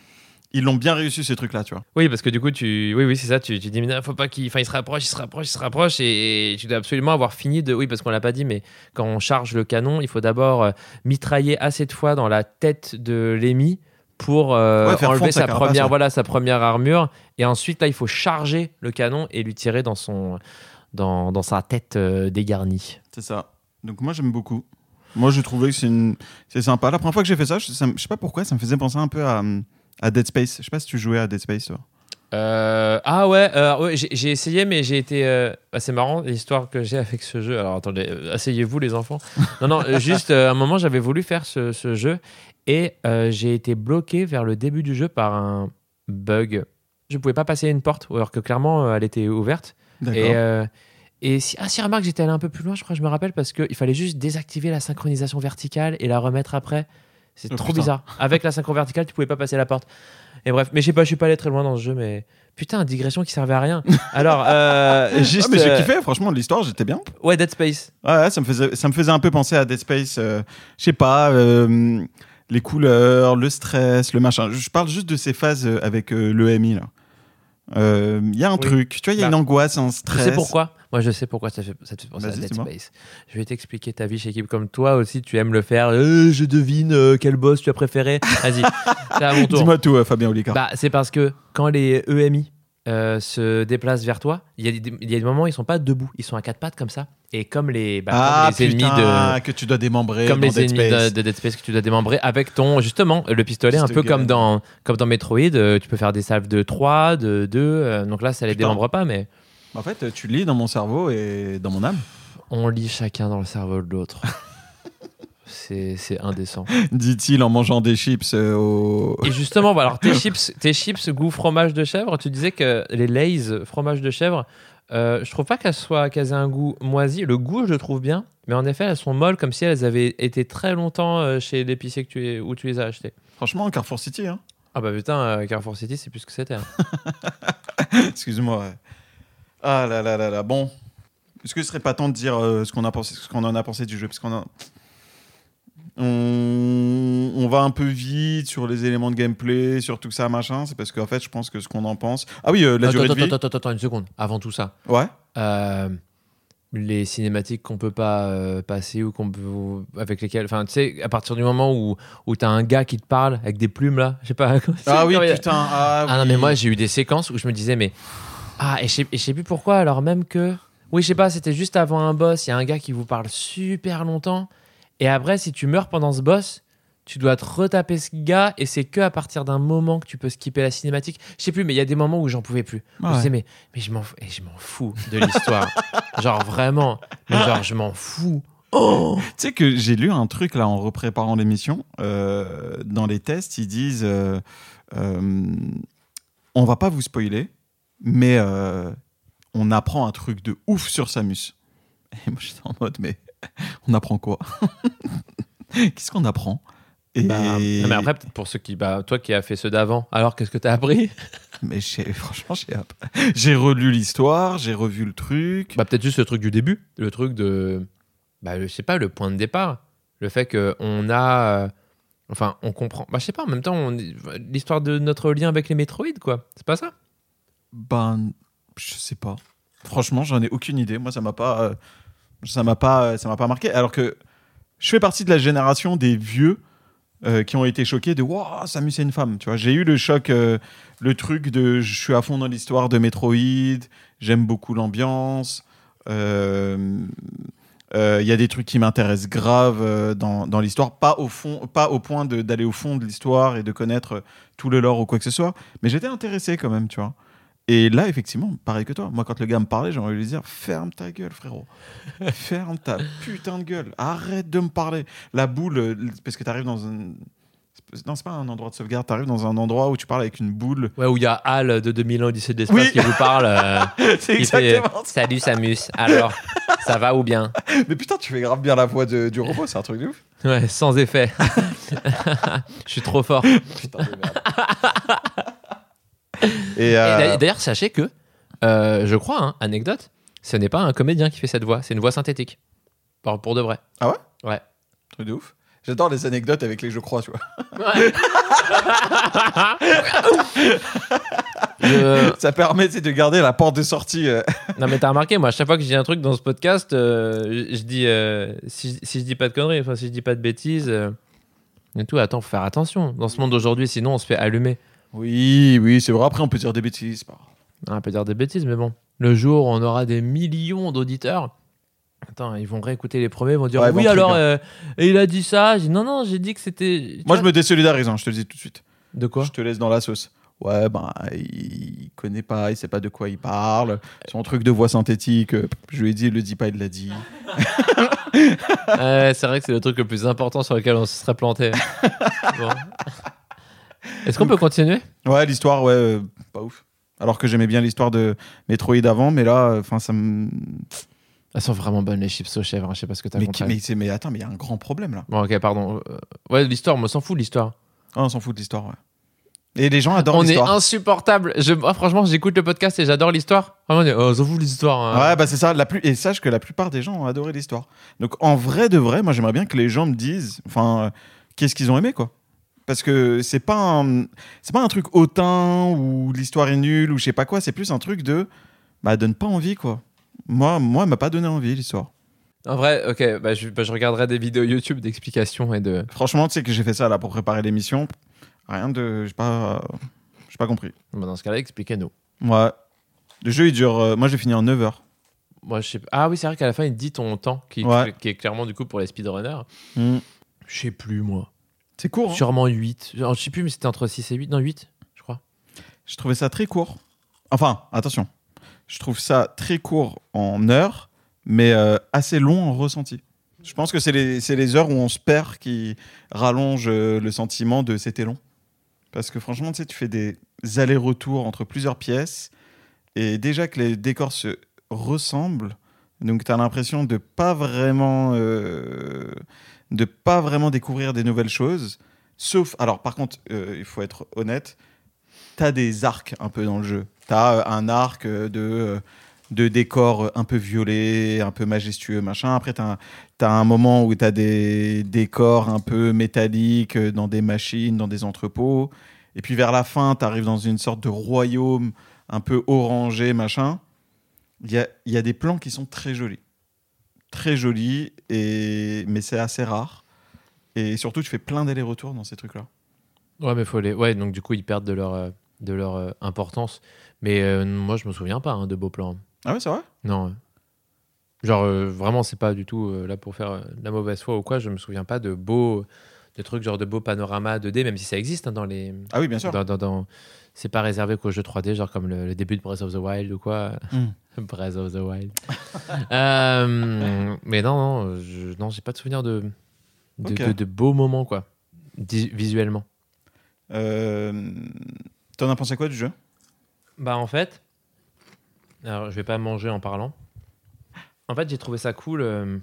ils l'ont bien réussi ces trucs là, tu vois.
Oui, parce que du coup, tu, oui, oui, c'est ça. Tu, tu dis, mais non, faut pas qu'il, enfin, il se rapproche, il se rapproche, il se rapproche, et, tu dois absolument avoir fini de, oui, parce qu'on l'a pas dit, mais quand on charge le canon, il faut d'abord euh, mitrailler assez de fois dans la tête de l'ennemi pour euh,
Ouais,
enlever
sa
première, voilà, sa première armure, et ensuite là, il faut charger le canon et lui tirer dans son, dans, dans sa tête euh, dégarnie.
C'est ça. Donc moi j'aime beaucoup. Moi je trouvais que c'est une... c'est sympa. La première fois que j'ai fait ça, je, ça je sais pas pourquoi, ça me faisait penser un peu à, à Dead Space. Je sais pas si tu jouais à Dead Space toi.
Euh, ah ouais, euh, ouais, j'ai essayé, mais j'ai été. euh, bah, c'est marrant l'histoire que j'ai avec ce jeu. Alors attendez, euh, asseyez-vous les enfants. Non, non, juste à un moment, j'avais voulu faire ce, ce jeu et j'ai été bloqué vers le début du jeu par un bug. Je pouvais pas passer une porte, alors que clairement, elle était ouverte.
D'accord.
Et, et si, ah, si, remarque, j'étais allé un peu plus loin, je crois, je me rappelle, parce qu'il fallait juste désactiver la synchronisation verticale et la remettre après. C'est
Oh,
trop
putain.
bizarre. Avec la synchro verticale, tu pouvais pas passer la porte. Et bref, mais je sais pas, je suis pas allé très loin dans ce jeu, mais putain, digression qui servait à rien. Alors, euh, juste.
Ah, mais j'ai
euh,
kiffé, franchement, l'histoire, j'étais bien.
Ouais, Dead Space.
Ouais, ouais, ça me faisait, ça me faisait un peu penser à Dead Space. euh, je sais pas, euh, les couleurs, le stress, le machin. Je parle juste de ces phases euh, avec l'EMI là. Il y a un
Oui.
truc, tu vois, il y a
Bah,
une angoisse, un
Tu
stress.
sais pourquoi Moi, je sais pourquoi ça, fait, ça te fait penser à Dead. Space. Je vais t'expliquer ta vie chez équipe comme toi aussi. Tu aimes le faire. Euh, je devine euh, quel boss tu as préféré. Vas-y, c'est à mon tour.
Dis-moi tout, euh, Fabien Olicard.
Bah, c'est parce que quand les EMI euh, se déplacent vers toi, il y, a des, il y a des moments où ils sont pas debout, ils sont à quatre pattes comme ça. Et comme les, bah,
ah,
comme les ennemis
putain,
de.
que tu dois démembrer
Comme
dans
les
Dead
ennemis
Space.
de, de Dead Space que tu dois démembrer avec ton, justement, le pistolet, un
Pistol
peu comme dans, comme dans Metroid, euh, tu peux faire des salves de 3, de 2, euh, donc là ça les
Putain.
démembre pas, mais
En fait, tu lis dans mon cerveau et dans mon âme.
on lit chacun dans le cerveau de l'autre. c'est indécent.
Dit-il en mangeant des chips euh, au.
Et justement, bah, alors tes chips, tes chips goût fromage de chèvre, tu disais que les Lay's fromage de chèvre, euh, je trouve pas qu'elles soient qu'elles aient un goût moisi. Le goût, je le trouve bien, mais en effet, elles sont molles comme si elles avaient été très longtemps euh, chez l'épicier que tu es- où tu les as achetées.
Franchement, Carrefour City, hein.
Ah bah putain, euh, Carrefour City, c'est plus ce que c'était. hein.
Excuse-moi. Ah là là là là. Bon. Est-ce que ce serait pas temps de dire euh, ce qu'on a pensé, ce qu'on en a pensé du jeu? Parce qu'on a... on... on va un peu vite sur les éléments de gameplay, sur tout ça, machin. C'est parce qu'en fait, je pense que ce qu'on en pense. Ah oui, euh, la
attends,
durée de
attends,
vie.
attends, attends, attends, une seconde. Avant tout ça,
Ouais.
euh, les cinématiques qu'on peut pas euh, passer ou qu'on peut avec lesquelles, enfin, tu sais, à partir du moment où où t'as un gars qui te parle avec des plumes là, je sais pas.
Ah oui, putain. Ah,
Ah non, mais moi j'ai eu des séquences où je me disais, mais. Ah, et je sais, et je sais plus pourquoi, alors même que. Oui, je sais pas, c'était juste avant un boss, il y a un gars qui vous parle super longtemps. Et après, si tu meurs pendant ce boss, tu dois te retaper ce gars, et c'est que à partir d'un moment que tu peux skipper la cinématique. Je sais plus, mais il y a des moments où j'en pouvais plus. Je me
Ouais.
disais, mais, mais je m'en je m'en fous de l'histoire. genre vraiment. Mais genre, je m'en fous. Oh
Tu sais que j'ai lu un truc là en repréparant l'émission. euh, dans les tests, ils disent euh, euh, on va pas vous spoiler, mais euh, on apprend un truc de ouf sur Samus. Et moi j'étais en mode mais on apprend quoi? Qu'est-ce qu'on apprend? Et
Bah, non, mais après, pour ceux qui. Bah, toi qui as fait ceux d'avant, alors qu'est-ce que t'as appris?
Mais franchement j'ai j'ai relu l'histoire, j'ai revu le truc.
Bah peut-être juste le truc du début, le truc de, bah je sais pas, le point de départ, le fait que on a, euh, enfin on comprend, bah je sais pas, en même temps l'histoire de notre lien avec les Metroid quoi, c'est pas ça?
Ben, je sais pas. Franchement, j'en ai aucune idée. Moi, ça m'a pas, euh, ça m'a pas, ça m'a pas marqué. Alors que je fais partie de la génération des vieux euh, qui ont été choqués de waouh, Samus c'est une femme. Tu vois, j'ai eu le choc, euh, le truc de je suis à fond dans l'histoire de Metroid. J'aime beaucoup l'ambiance. Il y a des trucs qui m'intéressent grave dans, dans l'histoire, pas au fond, pas au point d'aller au fond de l'histoire et de connaître tout le lore ou quoi que ce soit, mais j'étais intéressé quand même, tu vois. Et là, effectivement, pareil que toi. Moi, quand le gars me parlait, j'ai envie de lui dire Ferme ta gueule, frérot. Ferme ta putain de gueule. Arrête de me parler. La boule, euh, parce que tu arrives dans un. Non, c'est pas un endroit de sauvegarde. Tu arrives dans un endroit où tu parles avec une boule.
Ouais, où il y a Hal de 2000 ans de l'espace
Oui.
qui vous parle. euh,
c'est
fait,
exactement ça.
Salut Samus, alors ça va ou bien?
Mais putain, tu fais grave bien la voix de- du robot, c'est un truc de ouf.
Ouais, sans effet. je suis trop fort.
Putain de merde. Et, euh,
d'a- D'ailleurs, sachez que, euh, je crois, hein, anecdote, ce n'est pas un comédien qui fait cette voix, c'est une voix synthétique. Pour, pour de vrai.
Ah ouais?
Ouais.
truc de ouf. J'adore les anecdotes avec les je crois, tu vois.
Je-
Ça permet de garder la porte de sortie. euh.
Non mais t'as remarqué, moi, à chaque fois que je dis un truc dans ce podcast, euh, je dis euh, si, si je dis pas de conneries, enfin si je dis pas de bêtises, et tout. Attends, faut faire attention dans ce monde d'aujourd'hui, sinon on se fait allumer.
Oui, oui, c'est vrai. Après, on peut dire des bêtises.
Ah, On peut dire des bêtises, mais bon. Le jour où on aura des millions d'auditeurs, attends, ils vont réécouter les premiers, ils vont dire
Ouais,
oui alors, euh, et il a dit ça. Dit, non non, j'ai dit que c'était.
Moi, je me désolidarise, hein, je te le dis tout de suite.
De quoi
Je te laisse dans la sauce. Ouais, ben, il connaît pas, il sait pas de quoi il parle. Son truc de voix synthétique, euh, je lui ai dit, il le dit pas, il l'a dit.
Ouais, c'est vrai que c'est le truc le plus important sur lequel on se serait planté. Bon. Est-ce qu'on peut continuer?
Ouais, l'histoire, ouais, euh, pas ouf. Alors que j'aimais bien l'histoire de Metroid avant, mais là, enfin, ça me.
Elles sont vraiment bonnes les chips au chèvre, hein, je sais pas ce que t'as
Mais,
compris.
mais, c'est- mais attends, mais il y a un grand problème là.
Bon, ok, pardon. Euh, Ouais, l'histoire, moi, s'en fout l'histoire.
Ah, on s'en fout de l'histoire, ouais. Et les gens adorent
On est
l'histoire.
insupportable. Je, franchement, j'écoute le podcast et j'adore l'histoire. Vraiment, on est, oh, s'en fout l'histoire. hein.
Ouais, bah c'est ça. La plus... Et sache que la plupart des gens ont adoré l'histoire. Donc en vrai de vrai, moi j'aimerais bien que les gens me disent, enfin, euh, qu'est-ce qu'ils ont aimé quoi. Parce que c'est pas un, c'est pas un truc hautain ou l'histoire est nulle ou je sais pas quoi. C'est plus un truc de, bah donne pas envie quoi. Moi, moi, elle m'a pas donné envie l'histoire.
En vrai, ok, bah, je, bah, je regarderai des vidéos YouTube d'explications et de.
Franchement, tu sais que j'ai fait ça là pour préparer l'émission. Rien de, j'ai pas, j'ai pas compris.
Bah, dans ce cas-là, expliquez-nous.
Ouais. Le jeu, il dure. euh, moi, j'ai fini en 9 heures.
Moi, je sais pas. Ah oui, c'est vrai qu'à la fin, il dit ton temps, qui,
Ouais.
qui est clairement du coup pour les speedrunners.
Mm.
Je sais plus, moi.
C'est court. hein.
Sûrement 8. Genre, Je sais plus, mais c'était entre 6 et 8. Non, 8, je crois.
Je trouvais ça très court. Enfin, attention. Je trouve ça très court en heures, mais euh, assez long en ressenti. Je pense que c'est les, c'est les heures où on se perd qui rallongent euh, le sentiment de c'était long. Parce que franchement, tu sais, tu fais des allers-retours entre plusieurs pièces, et déjà que les décors se ressemblent, donc tu as l'impression de pas vraiment euh, de pas vraiment découvrir des nouvelles choses. Sauf, alors par contre, euh, il faut être honnête, t'as des arcs un peu dans le jeu. T'as euh, un arc euh, de, euh, de décors un peu violets, un peu majestueux, machin. Après, t'as un, t'as un moment où t'as des décors un peu métalliques dans des machines, dans des entrepôts. Et puis vers la fin, t'arrives dans une sorte de royaume un peu orangé, machin. Il y a, il y a des plans qui sont très jolis. Très jolis, et... mais c'est assez rare. Et surtout, tu fais plein d'allers-retours dans ces trucs-là.
Ouais, mais faut les. Ouais, donc du coup, ils perdent de leur, euh, de leur euh, importance. Mais euh, moi, je me souviens pas hein, de beaux plans.
Ah ouais, c'est vrai?
Non. Genre, vraiment, c'est pas du tout là pour faire de la mauvaise foi ou quoi. Je me souviens pas de beaux. de trucs genre de beaux panoramas 2D, même si ça existe hein, dans les.
Ah oui, bien sûr.
Dans, dans- dans- C'est pas réservé qu'aux jeux 3D, genre comme le, le début de Breath of the Wild ou quoi.
Mm.
Breath of the Wild. Euh, mais non, non, je, non, j'ai pas de souvenir de, de,
Ok.
de- de beaux moments, quoi, visuellement.
Euh, T'en as pensé quoi du jeu?
Bah, en fait, alors je vais pas manger en parlant. En fait, j'ai trouvé ça cool. euh,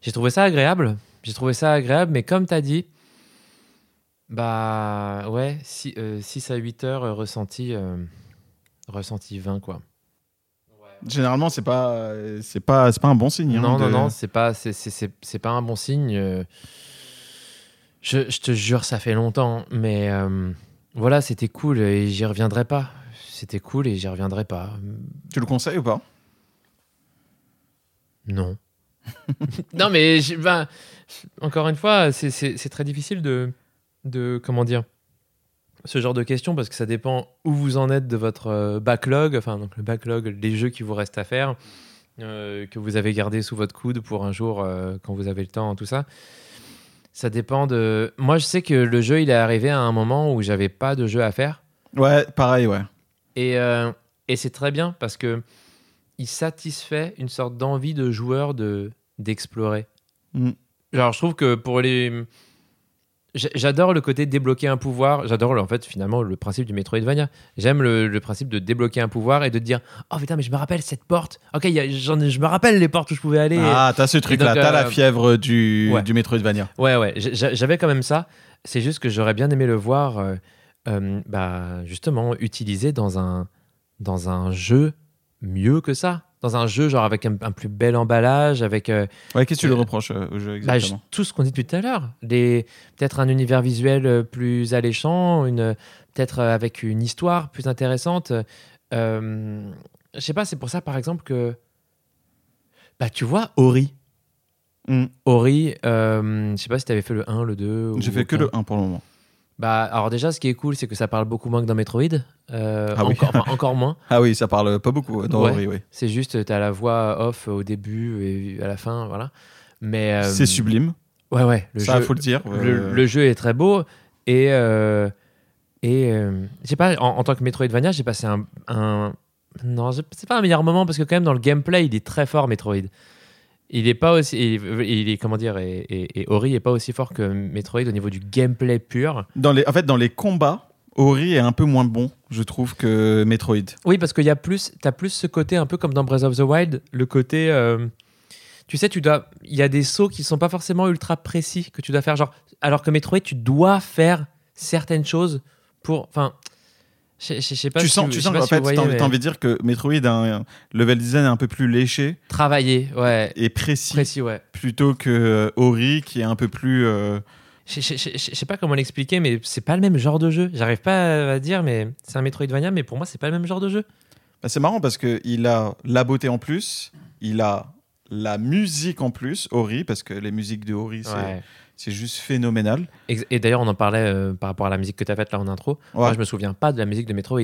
j'ai trouvé ça agréable. J'ai trouvé ça agréable, mais comme t'as dit, bah ouais, 6 à 8 heures euh, ressenti, euh, ressenti 20, quoi.
Généralement, c'est pas, euh, c'est pas, c'est pas un bon signe. hein,
Non, non,
de-
non, c'est pas, c'est, c'est, pas un bon signe. euh. Je, je te jure, ça fait longtemps, mais euh, voilà, c'était cool et j'y reviendrai pas. C'était cool et j'y reviendrai pas.
Tu le conseilles ou pas?
Non. non, mais ben, encore une fois, c'est, c'est, c'est très difficile de, de. Comment dire Ce genre de questions parce que ça dépend où vous en êtes de votre euh, backlog, enfin, donc le backlog, les jeux qui vous restent à faire, euh, que vous avez gardé sous votre coude pour un jour euh, quand vous avez le temps, tout ça. Ça dépend de. Moi, je sais que le jeu, il est arrivé à un moment où j'avais pas de jeu à faire.
Ouais, pareil, ouais.
Et, euh, et c'est très bien parce que il satisfait une sorte d'envie de joueur de d'explorer.
Mm.
Genre, je trouve que pour les. J'a- J'adore le côté débloquer un pouvoir. J'adore en fait finalement le principe du Metroidvania. J'aime le, le principe de débloquer un pouvoir et de dire oh putain mais je me rappelle cette porte. Ok y a- je me rappelle les portes où je pouvais aller.
Ah, t'as ce truc-là,
donc,
t'as la
euh,
fièvre du,
ouais.
du Metroidvania.
Ouais, ouais, j'a- j'avais quand même ça. C'est juste que j'aurais bien aimé le voir, euh, euh, bah, justement, utilisé dans un, dans un jeu mieux que ça. Dans un jeu, genre avec un, un plus bel emballage, avec euh,
Ouais, qu'est-ce que tu le reproches euh, au jeu
bah,
exactement
tout ce qu'on dit depuis tout à l'heure. Peut-être un univers visuel euh, plus alléchant, peut-être avec une histoire plus intéressante. Je sais pas, c'est pour ça, par exemple, que. Bah, tu vois, Ori.
Mm.
Ori, je sais pas si tu avais fait le 1, le 2.
J'ai fait que le 1 pour le moment.
Bah, alors déjà, ce qui est cool, c'est que ça parle beaucoup moins que dans Metroid. Euh,
Ah oui.
encore, enfin, encore moins.
Ah oui, ça parle pas beaucoup dans
Ouais.
Oui.
C'est juste, tu as la voix off au début et à la fin, voilà. Mais euh,
C'est sublime,
Ouais, ouais. Le
ça
jeu,
faut le dire.
le,
euh,
le jeu est très beau et euh, et euh, pas. En, en tant que Metroidvania, j'ai passé un, un non, c'est pas un meilleur moment parce que quand même dans le gameplay, il est très fort Metroid. Il est pas aussi, il, est comment dire, et, et- et Ori est pas aussi fort que Metroid au niveau du gameplay pur.
Dans les, en fait, dans les combats, Ori est un peu moins bon, je trouve, que Metroid.
Oui, parce qu'il y a plus, t'as plus ce côté un peu comme dans Breath of the Wild, le côté, euh, tu sais, tu dois, il y a des sauts qui sont pas forcément ultra précis que tu dois faire, genre, alors que Metroid, tu dois faire certaines choses pour, enfin, je je- je sais pas.
tu sens, tu sens qu'en fait, envie,
mais
envie de dire que Metroid a un level design un peu plus léché
travailler, ouais,
et précis,
précis, ouais.
plutôt que euh, Ori qui est un peu plus. euh,
Je, sais pas comment l'expliquer, mais c'est pas le même genre de jeu. J'arrive pas à dire, mais c'est un Metroidvania, mais pour moi, c'est pas le même genre de jeu.
bah, c'est marrant parce que il a la beauté en plus, il a la musique en plus, Ori, parce que les musiques de Ori, c'est
Ouais.
C'est juste phénoménal.
Et d'ailleurs, on en parlait euh, par rapport à la musique que tu as faite là en intro. Moi, je me souviens pas de la musique de Metroid.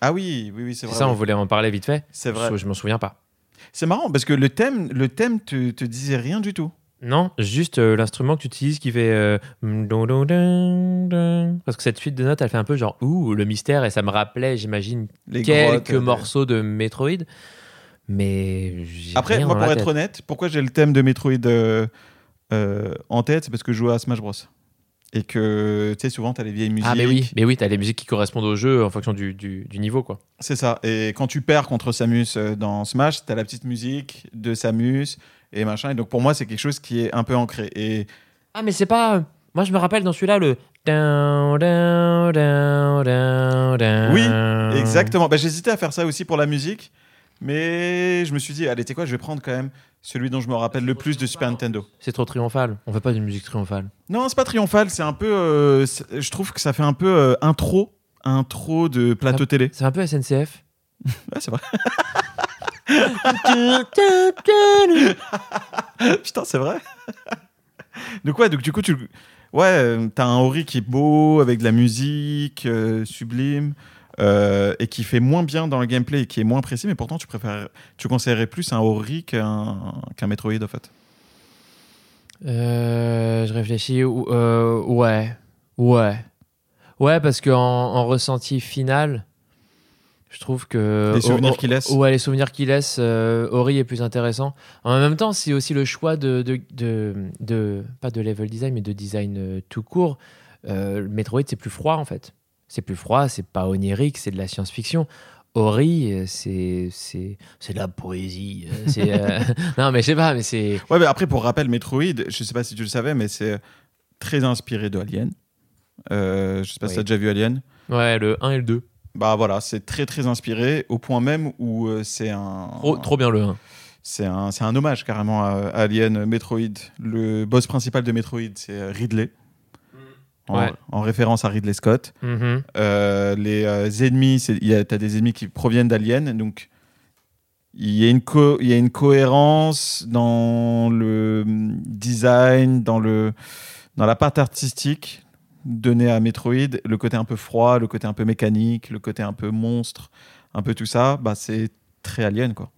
Ah oui, oui, oui, c'est
C'est
vrai.
ça, on voulait en parler vite fait.
C'est vrai.
Je, je m'en souviens pas.
C'est marrant parce que le thème, le thème te, te disait rien du tout.
Non, juste euh, l'instrument que tu utilises qui fait. euh. Parce que cette suite de notes, elle fait un peu genre ouh, le mystère, et ça me rappelait, j'imagine, quelques
grottes,
morceaux de Metroid. Mais.
Après, moi, pour être
tête.
honnête, pourquoi j'ai le thème de Metroid euh, euh, en tête, c'est parce que je jouais à Smash Bros. Et que, tu sais, souvent, t'as les vieilles musiques.
Ah, mais oui, mais oui, t'as les musiques qui correspondent au jeu en fonction du, du, du niveau, quoi.
C'est ça. Et quand tu perds contre Samus euh, dans Smash, t'as la petite musique de Samus et machin. Et donc, pour moi, c'est quelque chose qui est un peu ancré. Et
Ah, mais c'est pas. Moi, je me rappelle dans celui-là le.
Oui, exactement. Bah, J'hésitais à faire ça aussi pour la musique. Mais je me suis dit, allez, tu sais quoi, je vais prendre quand même celui dont je me rappelle le plus de Super Nintendo.
C'est trop triomphal. On fait pas d'une musique triomphale.
Non, c'est pas triomphal, c'est un peu. euh, c'est- je trouve que ça fait un peu euh, intro, intro de plateau télé.
C'est un peu SNCF.
Ouais, c'est vrai. Putain, c'est vrai. donc, ouais, donc du coup, tu. Ouais, euh, t'as un Ori qui est beau, avec de la musique euh, sublime, euh, et qui fait moins bien dans le gameplay et qui est moins précis, mais pourtant, tu préfères. Tu conseillerais plus un Ori qu'un qu'un Metroid, en fait.
Euh, je réfléchis. euh, ouais. Ouais. Ouais, parce qu'en en ressenti final, je trouve que.
Les souvenirs
oh, oh,
qu'il laisse.
Ouais, les souvenirs qu'il laisse, euh, Ori est plus intéressant. En même temps, c'est aussi le choix de, de, de, de- Pas de level design, mais de design tout court. Euh, Metroid, c'est plus froid en fait. C'est plus froid, c'est pas onirique, c'est de la science-fiction. Ori, euh, c'est c'est c'est de la poésie. euh, c'est, euh, non, mais je sais pas, mais c'est.
Ouais, mais après, pour rappel, Metroid, je sais pas si tu le savais, mais c'est très inspiré de Alien. Euh, je sais pas si
Oui.
t'as déjà vu Alien.
Ouais, le 1 et le 2.
Bah voilà, c'est très très inspiré au point même où euh, c'est un,
Trop, trop bien le 1.
c'est un, c'est un hommage carrément à Alien Metroid. Le boss principal de Metroid, c'est Ridley. En,
Ouais.
en référence à Ridley Scott.
Mhm.
Euh, les euh, ennemis, c'est- il y a- t'as des ennemis qui proviennent d'Alien, donc il y, a une co- il y a une cohérence dans le hum, design, dans, le, dans la part artistique donnée à Metroid, le côté un peu froid, le côté un peu mécanique, le côté un peu monstre, un peu tout ça, bah, c'est très Alien quoi.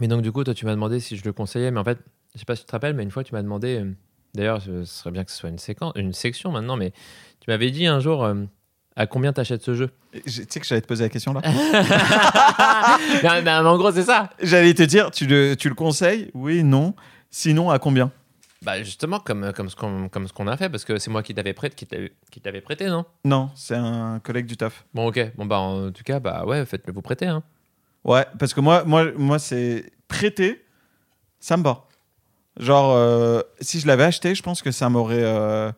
Mais donc, du coup, toi, tu m'as demandé si je le conseillais, mais en fait, je sais pas si tu te rappelles, mais une fois, tu m'as demandé. Euh, D'ailleurs, ce serait bien que ce soit une, séquence, une section maintenant, mais tu m'avais dit un jour euh, à combien t'achètes ce jeu?
Je- Tu sais que j'allais te poser la question là
non, mais en gros, c'est ça.
J'allais te dire, tu le, tu le conseilles? Oui, non. Sinon, à combien?
Bah, justement, comme, comme ce qu'on comme ce qu'on a fait, parce que c'est moi qui t'avais prêté, qui t'avais- prêté, non?
Non, c'est un collègue du taf.
Bon, ok. Bon, bah, en tout cas, bah ouais, faites-le vous prêter. Hein.
Ouais, parce que moi, moi, moi c'est prêter, ça me va. Genre, euh, si je l'avais acheté, je pense que ça m'aurait, euh,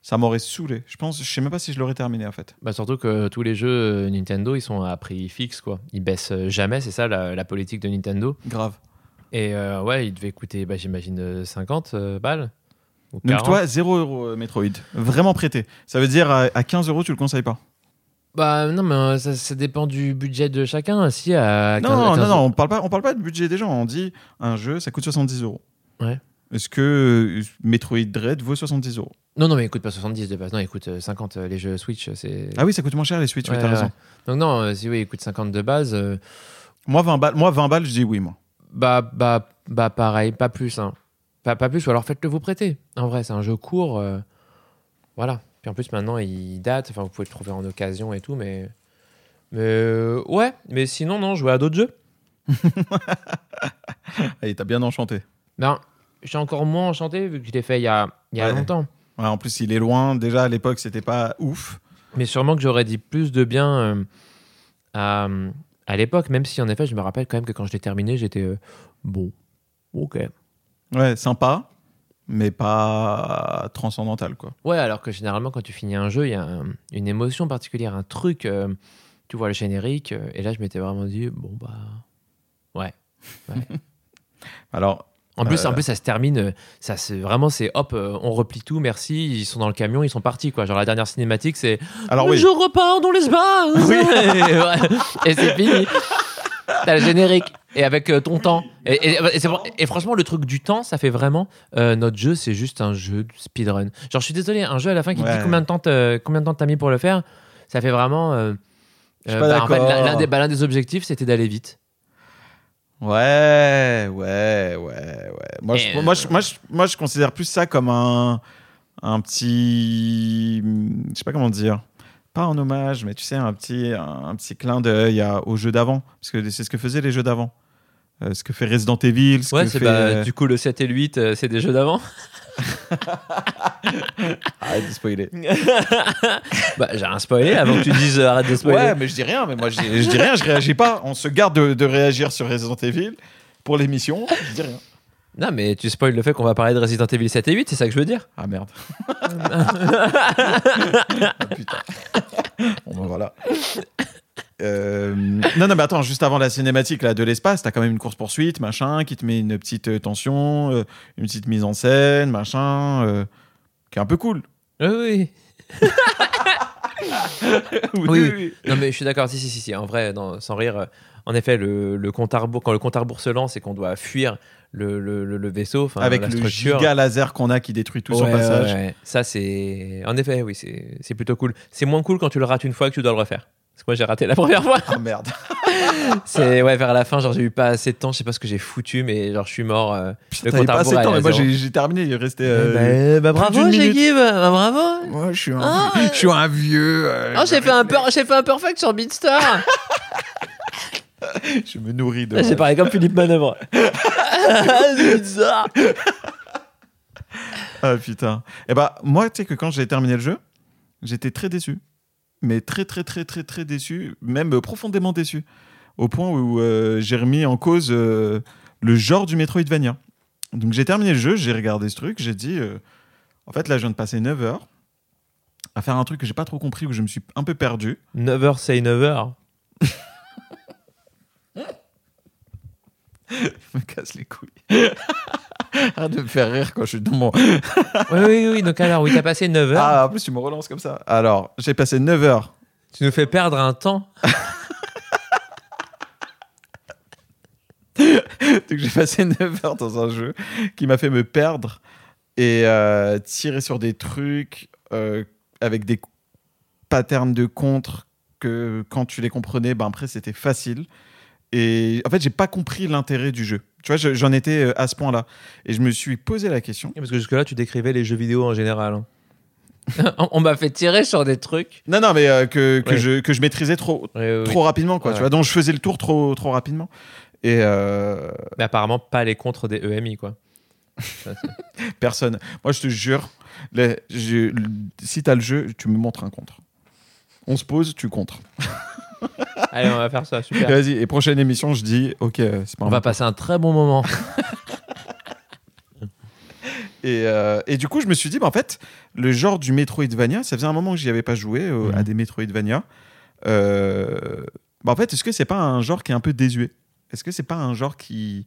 ça m'aurait saoulé. Je pense, je sais même pas si je l'aurais terminé en fait.
Bah, surtout que tous les jeux euh, Nintendo, ils sont à prix fixe, quoi. Ils baissent euh, jamais, c'est ça la, la politique de Nintendo.
Grave.
Et euh, ouais, il devait coûter, bah, j'imagine, euh, 50 euh, balles. Ou
Donc
40.
toi, 0 euros euh, Metroid, vraiment prêté. Ça veut dire à, à 15 euros, tu le conseilles pas?
Bah non, mais euh, ça, ça dépend du budget de chacun. Si à 15
Non, non,
15
non, non, on parle pas, on parle pas de budget des gens. On dit un jeu, ça coûte 70 euros.
Ouais.
Est-ce que euh, Metroid Dread vaut 70 euros?
Non, non, mais écoute pas 70 de base. Non, écoute euh, 50 euh, les jeux Switch, c'est.
Ah oui, ça coûte moins cher les Switch. oui,
Ouais,
t'as
ouais.
raison.
Donc non, euh, si oui, écoute 50 de base, euh,
Moi 20 balles, moi 20 balles, je dis oui moi.
bah bah bah pareil, pas plus. Hein. Pas, pas plus. Ou alors faites-le vous prêter. En vrai, c'est un jeu court. euh, voilà. Puis en plus maintenant, il date. Enfin, vous pouvez le trouver en occasion et tout, mais. Mais euh, ouais. Mais sinon, non, jouer à d'autres jeux.
Allez, t'as bien enchanté.
Ben, je suis encore moins enchanté vu que je l'ai fait il y a, il y a
Ouais.
longtemps.
Ouais, en plus, il est loin. Déjà à l'époque, c'était pas ouf.
Mais sûrement que j'aurais dit plus de bien euh, à, à l'époque, même si en effet, je me rappelle quand même que quand je l'ai terminé, j'étais euh, bon, ok.
Ouais, sympa, mais pas transcendantal quoi.
Ouais, alors que généralement, quand tu finis un jeu, il y a un- une émotion particulière, un truc. euh, tu vois le générique, euh, et là, je m'étais vraiment dit, bon, bah. Ouais.
Alors,
En plus,
Euh.
en plus, ça se termine, euh, ça se, vraiment, c'est hop, euh, on replie tout, merci, ils sont dans le camion, ils sont partis, quoi. Genre, la dernière cinématique, c'est
alors oui.
Je repars dans l'espace et, ouais, et c'est fini. T'as le générique et avec euh, ton temps. Et, c'est franchement, le truc du temps, ça fait vraiment. euh, notre jeu, c'est juste un jeu de speedrun. Genre, je suis désolé, un jeu à la fin qui te dit combien de temps t'as- combien de temps t'as mis pour le faire, ça fait vraiment. euh,
suis
Euh,
pas
bah, en fait,
d'accord.
l'un l'un des, bah, l'un des objectifs, c'était d'aller vite.
Ouais, ouais, ouais, ouais. Moi, je, moi, je, moi, je, moi, je considère plus ça comme un, un petit. Je sais pas comment dire. Pas un hommage, mais tu sais, un petit, un, un petit clin d'œil à- aux jeux d'avant. Parce que c'est ce que faisaient les jeux d'avant. Euh, ce que fait Resident Evil, ce
Ouais,
que
c'est
fait.
bah,
euh,
du coup le 7 et le 8, euh, c'est des jeux d'avant.
Arrête de spoiler.
bah, j'ai rien spoilé avant que tu dises euh, arrête de spoiler.
Ouais, mais je dis rien, mais moi je, dis- je dis rien, je réagis pas. On se garde de, de réagir sur Resident Evil pour l'émission. Je dis rien.
Non, mais tu spoil le fait qu'on va parler de Resident Evil 7 et 8, c'est ça que je veux dire.
Ah merde. ah, putain. Bon ben voilà. Euh, non, non, mais attends, juste avant la cinématique là, de l'espace, t'as quand même une course-poursuite, machin, qui te met une petite euh, tension, euh, une petite mise en scène, machin, euh, qui est un peu cool.
Oui, oui.
oui,
oui. Non, mais je suis d'accord, si, si, si, si. En vrai, non, sans rire, en effet, le, le compte à rebours, quand le compte à rebours se lance et qu'on doit fuir le, le, le- le vaisseau,
Avec
la
le giga laser qu'on a qui détruit tout son passage.
ouais, ouais. Ça, c'est. En effet, oui, c'est c'est plutôt cool. C'est moins cool quand tu le rates une fois que tu dois le refaire. Parce que moi, j'ai raté la première fois.
Ah merde.
C'est ouais, vers la fin, genre, j'ai eu pas assez de temps, je sais pas ce que j'ai foutu, mais genre, je suis mort. euh,
Putain,
Le compte
pas assez de temps, mais moi j'ai terminé, il restait. euh,
bah, bah, bravo,
minute.
Shaggy, bah, bravo.
Moi, je suis un,
Ah,
vieux- je suis un vieux. euh,
Oh, j'ai fait un per- j'ai fait un perfect sur Beatstar.
Je me nourris de.
J'ai parlé comme Philippe Manœuvre. Bizarre.
Ah putain. Et bah, moi, tu sais que quand j'ai terminé le jeu, j'étais très déçu. Mais très, très, très, très, très déçu. Même euh, profondément déçu. Au point où euh, j'ai remis en cause euh, le genre du Metroidvania. Donc j'ai terminé le jeu, j'ai regardé ce truc, j'ai dit. euh, en fait, là, je viens de passer 9 heures à faire un truc que j'ai pas trop compris, où je me suis un peu perdu.
Never say never.
me casse les couilles. Arrête de me faire rire quand je suis dans mon.
Oui, oui, oui. Donc, alors, oui, t'as passé 9 heures.
Ah, en plus, tu me relances comme ça. Alors, j'ai passé 9 heures.
Tu nous fais perdre un temps.
Donc, j'ai passé 9 heures dans un jeu qui m'a fait me perdre et euh, tirer sur des trucs euh, avec des patterns de contre que quand tu les comprenais, ben après, c'était facile. Et en fait, j'ai pas compris l'intérêt du jeu. Tu vois, je- j'en étais euh, à ce point-là. Et je me suis posé la question.
Parce que jusque-là, tu décrivais les jeux vidéo en général. hein. On on m'a fait tirer sur des trucs.
Non, non, mais euh, que, que,
Ouais.
je, que je maîtrisais trop,
Ouais, ouais,
trop
oui.
rapidement, quoi.
Ouais.
Tu vois, donc je faisais le tour trop, trop rapidement. Et euh,
Mais apparemment, pas les contres des EMI, quoi.
Personne. Moi, je te jure, les- je- le- si t'as le jeu, tu me montres un contre. On se pose, tu contres.
Allez, on va faire ça, super.
Vas-y, et prochaine émission, je dis, ok, c'est pas
On va passer un très bon moment.
Et, euh, et du coup, je me suis dit, bah, en fait, le genre du Metroidvania, ça faisait un moment que j'y avais pas joué euh,
Mhm.
à des Metroidvania. Euh, bah, en fait, est-ce que c'est pas un genre qui est un peu désuet? Est-ce que c'est pas un genre qui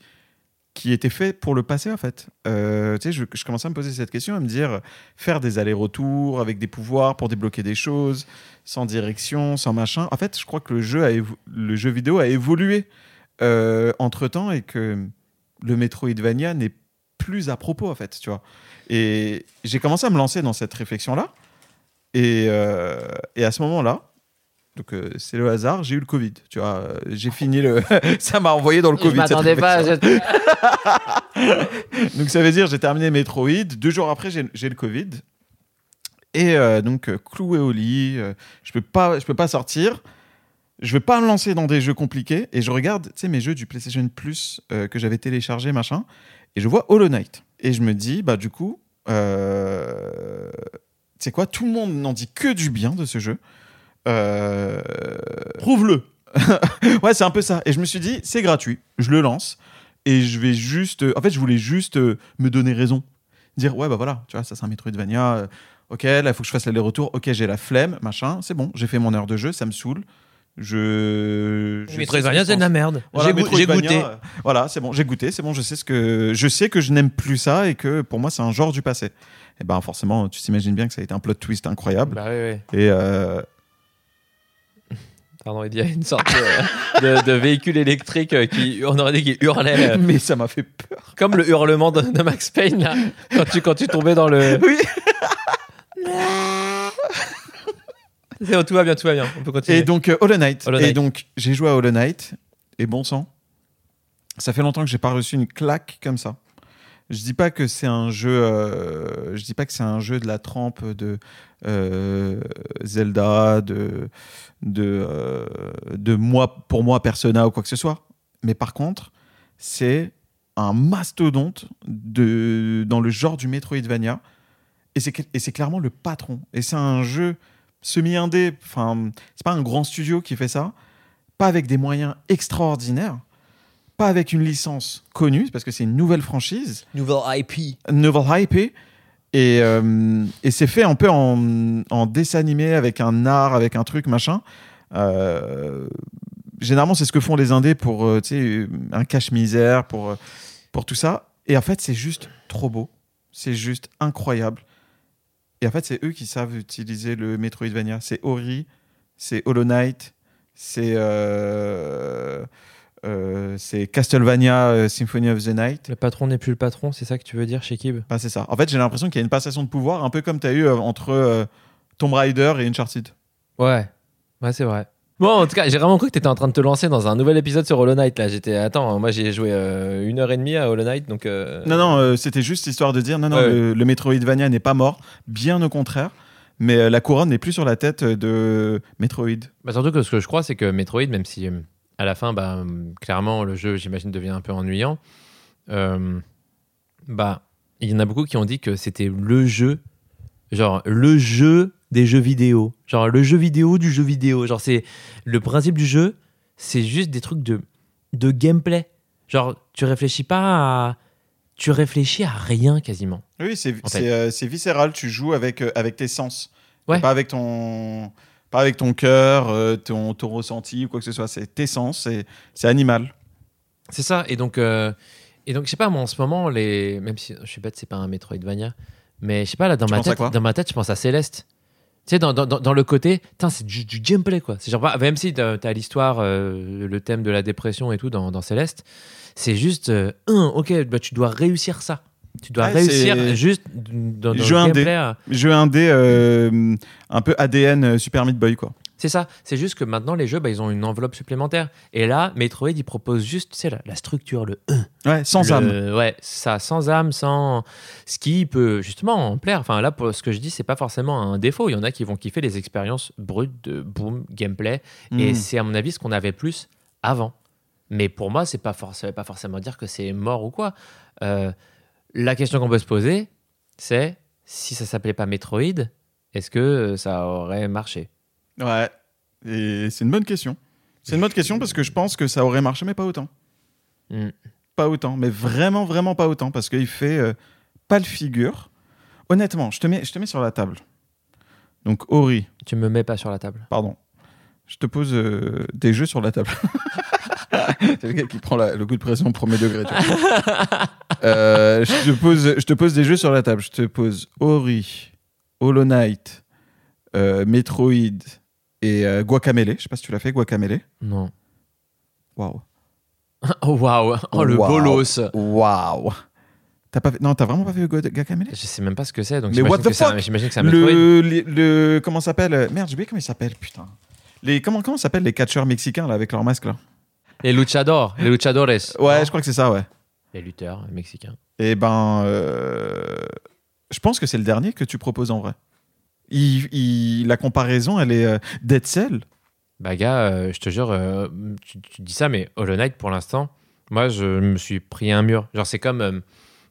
qui était fait pour le passé en fait Euh, Tu sais, je, commençais à me poser cette question, à me dire faire des allers-retours avec des pouvoirs pour débloquer des choses, sans direction, sans machin. En fait, je crois que le jeu le jeu vidéo a évolué entre temps et que le Metroidvania n'est plus à propos en fait, tu vois. Et j'ai commencé à me lancer dans cette réflexion-là. Et, euh, et à ce moment-là, donc euh, c'est le hasard, j'ai eu le Covid, tu vois. Euh, J'ai fini le... ça m'a envoyé dans le
Je
Covid. cette
m'attendais pas cette...
Donc ça veut dire j'ai terminé Metroid, deux jours après j'ai le Covid. Et euh, donc cloué au lit, je peux pas je peux pas sortir. Je veux pas me lancer dans des jeux compliqués et je regarde tu sais mes jeux du PlayStation Plus que j'avais téléchargé machin et je vois Hollow Knight et je me dis bah du coup tu sais quoi tout le monde n'en dit que du bien de ce jeu. Euh,
Prouve-le.
ouais, c'est un peu ça. Et je me suis dit, c'est gratuit, je le lance et je vais juste. euh, En fait, je voulais juste euh, me donner raison. Dire, ouais, bah voilà, tu vois, ça c'est un Metroidvania. euh, ok, là, il faut que je fasse l'aller-retour. Ok, j'ai la flemme, machin, c'est bon, j'ai fait mon heure de jeu, ça me saoule. Je. je
Metroidvania, c'est de la merde.
Voilà,
J'ai goûté.
euh, Voilà, c'est bon, j'ai goûté, c'est bon, je sais ce que je sais que je n'aime plus ça et que pour moi c'est un genre du passé. Et ben forcément, tu t'imagines bien que ça a été un plot twist incroyable.
Bah oui, oui.
Et euh,
Pardon, il y a une sorte de, de- de véhicule électrique euh, qui, on aurait dit qu'il hurlait, euh,
mais ça m'a fait peur.
comme le hurlement de, de Max Payne, là, quand tu, quand tu tombais dans le...
Oui.
C'est bon, tout va bien, tout va bien. On peut continuer.
Et donc, euh, Hollow Knight.
Hollow
Et
Knight.
donc, j'ai joué à Hollow Knight. Et bon sang, ça fait longtemps que j'ai pas reçu une claque comme ça. Je dis pas que c'est un jeu. euh, je dis pas que c'est un jeu de la trempe de euh, Zelda, de de euh, de moi pour moi Persona ou quoi que ce soit. Mais par contre, c'est un mastodonte de dans le genre du Metroidvania. Et c'est clairement le patron. Et c'est un jeu semi-indé. Enfin, c'est pas un grand studio qui fait ça. Pas avec des moyens extraordinaires. Pas avec une licence connue, parce que c'est une nouvelle franchise,
Nouvelle IP.
nouvelle IP. Et, euh, et c'est fait un peu en, en dessin animé, avec un art, avec un truc, machin. Euh, généralement, c'est ce que font les indés pour euh, un cache-misère, pour, pour tout ça. Et en fait, c'est juste trop beau. C'est juste incroyable. Et en fait, c'est eux qui savent utiliser le Metroidvania. C'est Ori, c'est Hollow Knight, c'est euh, euh, c'est Castlevania euh, Symphony of the Night.
Le patron n'est plus le patron, c'est ça que tu veux dire chez Kib?
Bah, c'est ça. En fait, j'ai l'impression qu'il y a une passation de pouvoir, un peu comme tu as eu euh, entre Tomb Raider et Uncharted.
Ouais, ouais, c'est vrai. Bon, en tout cas, j'ai vraiment cru que tu étais en train de te lancer dans un nouvel épisode sur Hollow Knight. Là, j'étais. Attends, moi j'ai joué une heure et demie à Hollow Knight, donc.
Non, non, c'était juste histoire de dire non, non,
Ouais.
le, le Metroidvania n'est pas mort, bien au contraire. Mais la couronne n'est plus sur la tête de Metroid.
Bah, surtout que ce que je crois, c'est que Metroid, même si à la fin, bah, clairement, le jeu, j'imagine, devient un peu ennuyant, euh, bah, il y en a beaucoup qui ont dit que c'était le jeu, genre le jeu des jeux vidéo, genre le jeu vidéo du jeu vidéo. Genre, c'est le principe du jeu, c'est juste des trucs de, de gameplay. Genre, tu réfléchis pas à. Tu réfléchis à rien quasiment.
Oui, c'est
En fait.
c'est, euh, viscéral. Tu joues avec, euh, avec tes sens.
Ouais.
Pas avec ton, pas avec ton cœur, euh, ton, ton ressenti ou quoi que ce soit. C'est tes sens, c'est animal.
C'est ça. Et donc, euh, et donc, je sais pas, moi en ce moment, les... même si je suis bête, c'est pas un Metroidvania, mais je sais pas, là, dans
Tu
ma, tête, dans ma tête, je pense à Céleste. Tu sais, dans, dans, le côté, c'est du, du gameplay, quoi. C'est genre, pas- même si t'as as, l'histoire, euh, le thème de la dépression et tout dans, dans Céleste, c'est juste, euh, un, ok, bah, tu dois réussir ça. Tu dois
Ouais,
réussir juste dans, dans
Jeu
le
indé.
gameplay. à-
Jeu indé, euh, un peu ADN euh, Super Meat Boy, quoi.
C'est ça. C'est juste que maintenant, les jeux, bah, ils ont une enveloppe supplémentaire. Et là, Metroid, il propose juste, tu sais, la, la structure, le
Ouais, sans
Le-
âme.
Ouais, ça, sans âme, sans. Ce qui peut justement en plaire. Enfin, là, pour ce que je dis, c'est pas forcément un défaut. Il y en a qui vont kiffer les expériences brutes de boom, gameplay. Et
Mm.
c'est, à mon avis, ce qu'on avait plus avant. Mais pour moi, c'est pas for- ça veut pas forcément dire que c'est mort ou quoi. Euh, la question qu'on peut se poser, c'est si ça s'appelait pas Metroid, est-ce que euh, ça aurait marché?
Ouais. Et c'est une bonne question. C'est une bonne question parce que je pense que ça aurait marché, mais pas autant.
Mm.
Pas autant, mais vraiment, vraiment pas autant parce qu'il fait euh, pas le figure. Honnêtement, je te mets, je te mets sur la table. Donc, Ori,
Tu me mets pas sur la table.
pardon. Je te pose euh, des jeux sur la table. C'est le gars qui prend la- le coup de pression au premier degré. tu vois. Euh, je, te pose, je te pose des jeux sur la table. Je te pose Ori, Hollow Knight, euh, Metroid et euh, Guacamele. Je sais pas si tu l'as fait, Guacamele.
Non.
Waouh.
Oh waouh Oh le
Waouh.
bolos
Waouh. T'as pas fait... Non, t'as vraiment pas fait Gua- Guacamele?
Je sais même pas ce que c'est. Donc
Mais
j'imagine
what the
que c'est un-
fuck?
j'imagine que c'est un Metroid.
le, le, le- Comment ça s'appelle? Merde, j'ai oublié comment il s'appelle, putain. Les, comment comment ça s'appelle les catcheurs mexicains là, avec leur masque là?
Les luchadors, les luchadores.
Ouais, je crois que c'est ça, ouais.
Les lutteurs mexicains.
Et ben, euh, je pense que c'est le dernier que tu proposes en vrai. Il, il- la comparaison, elle est euh, Dead Cell.
Bah gars, euh, je te jure, tu, tu dis ça, mais Hollow Knight pour l'instant, moi je me suis pris un mur. Genre c'est comme,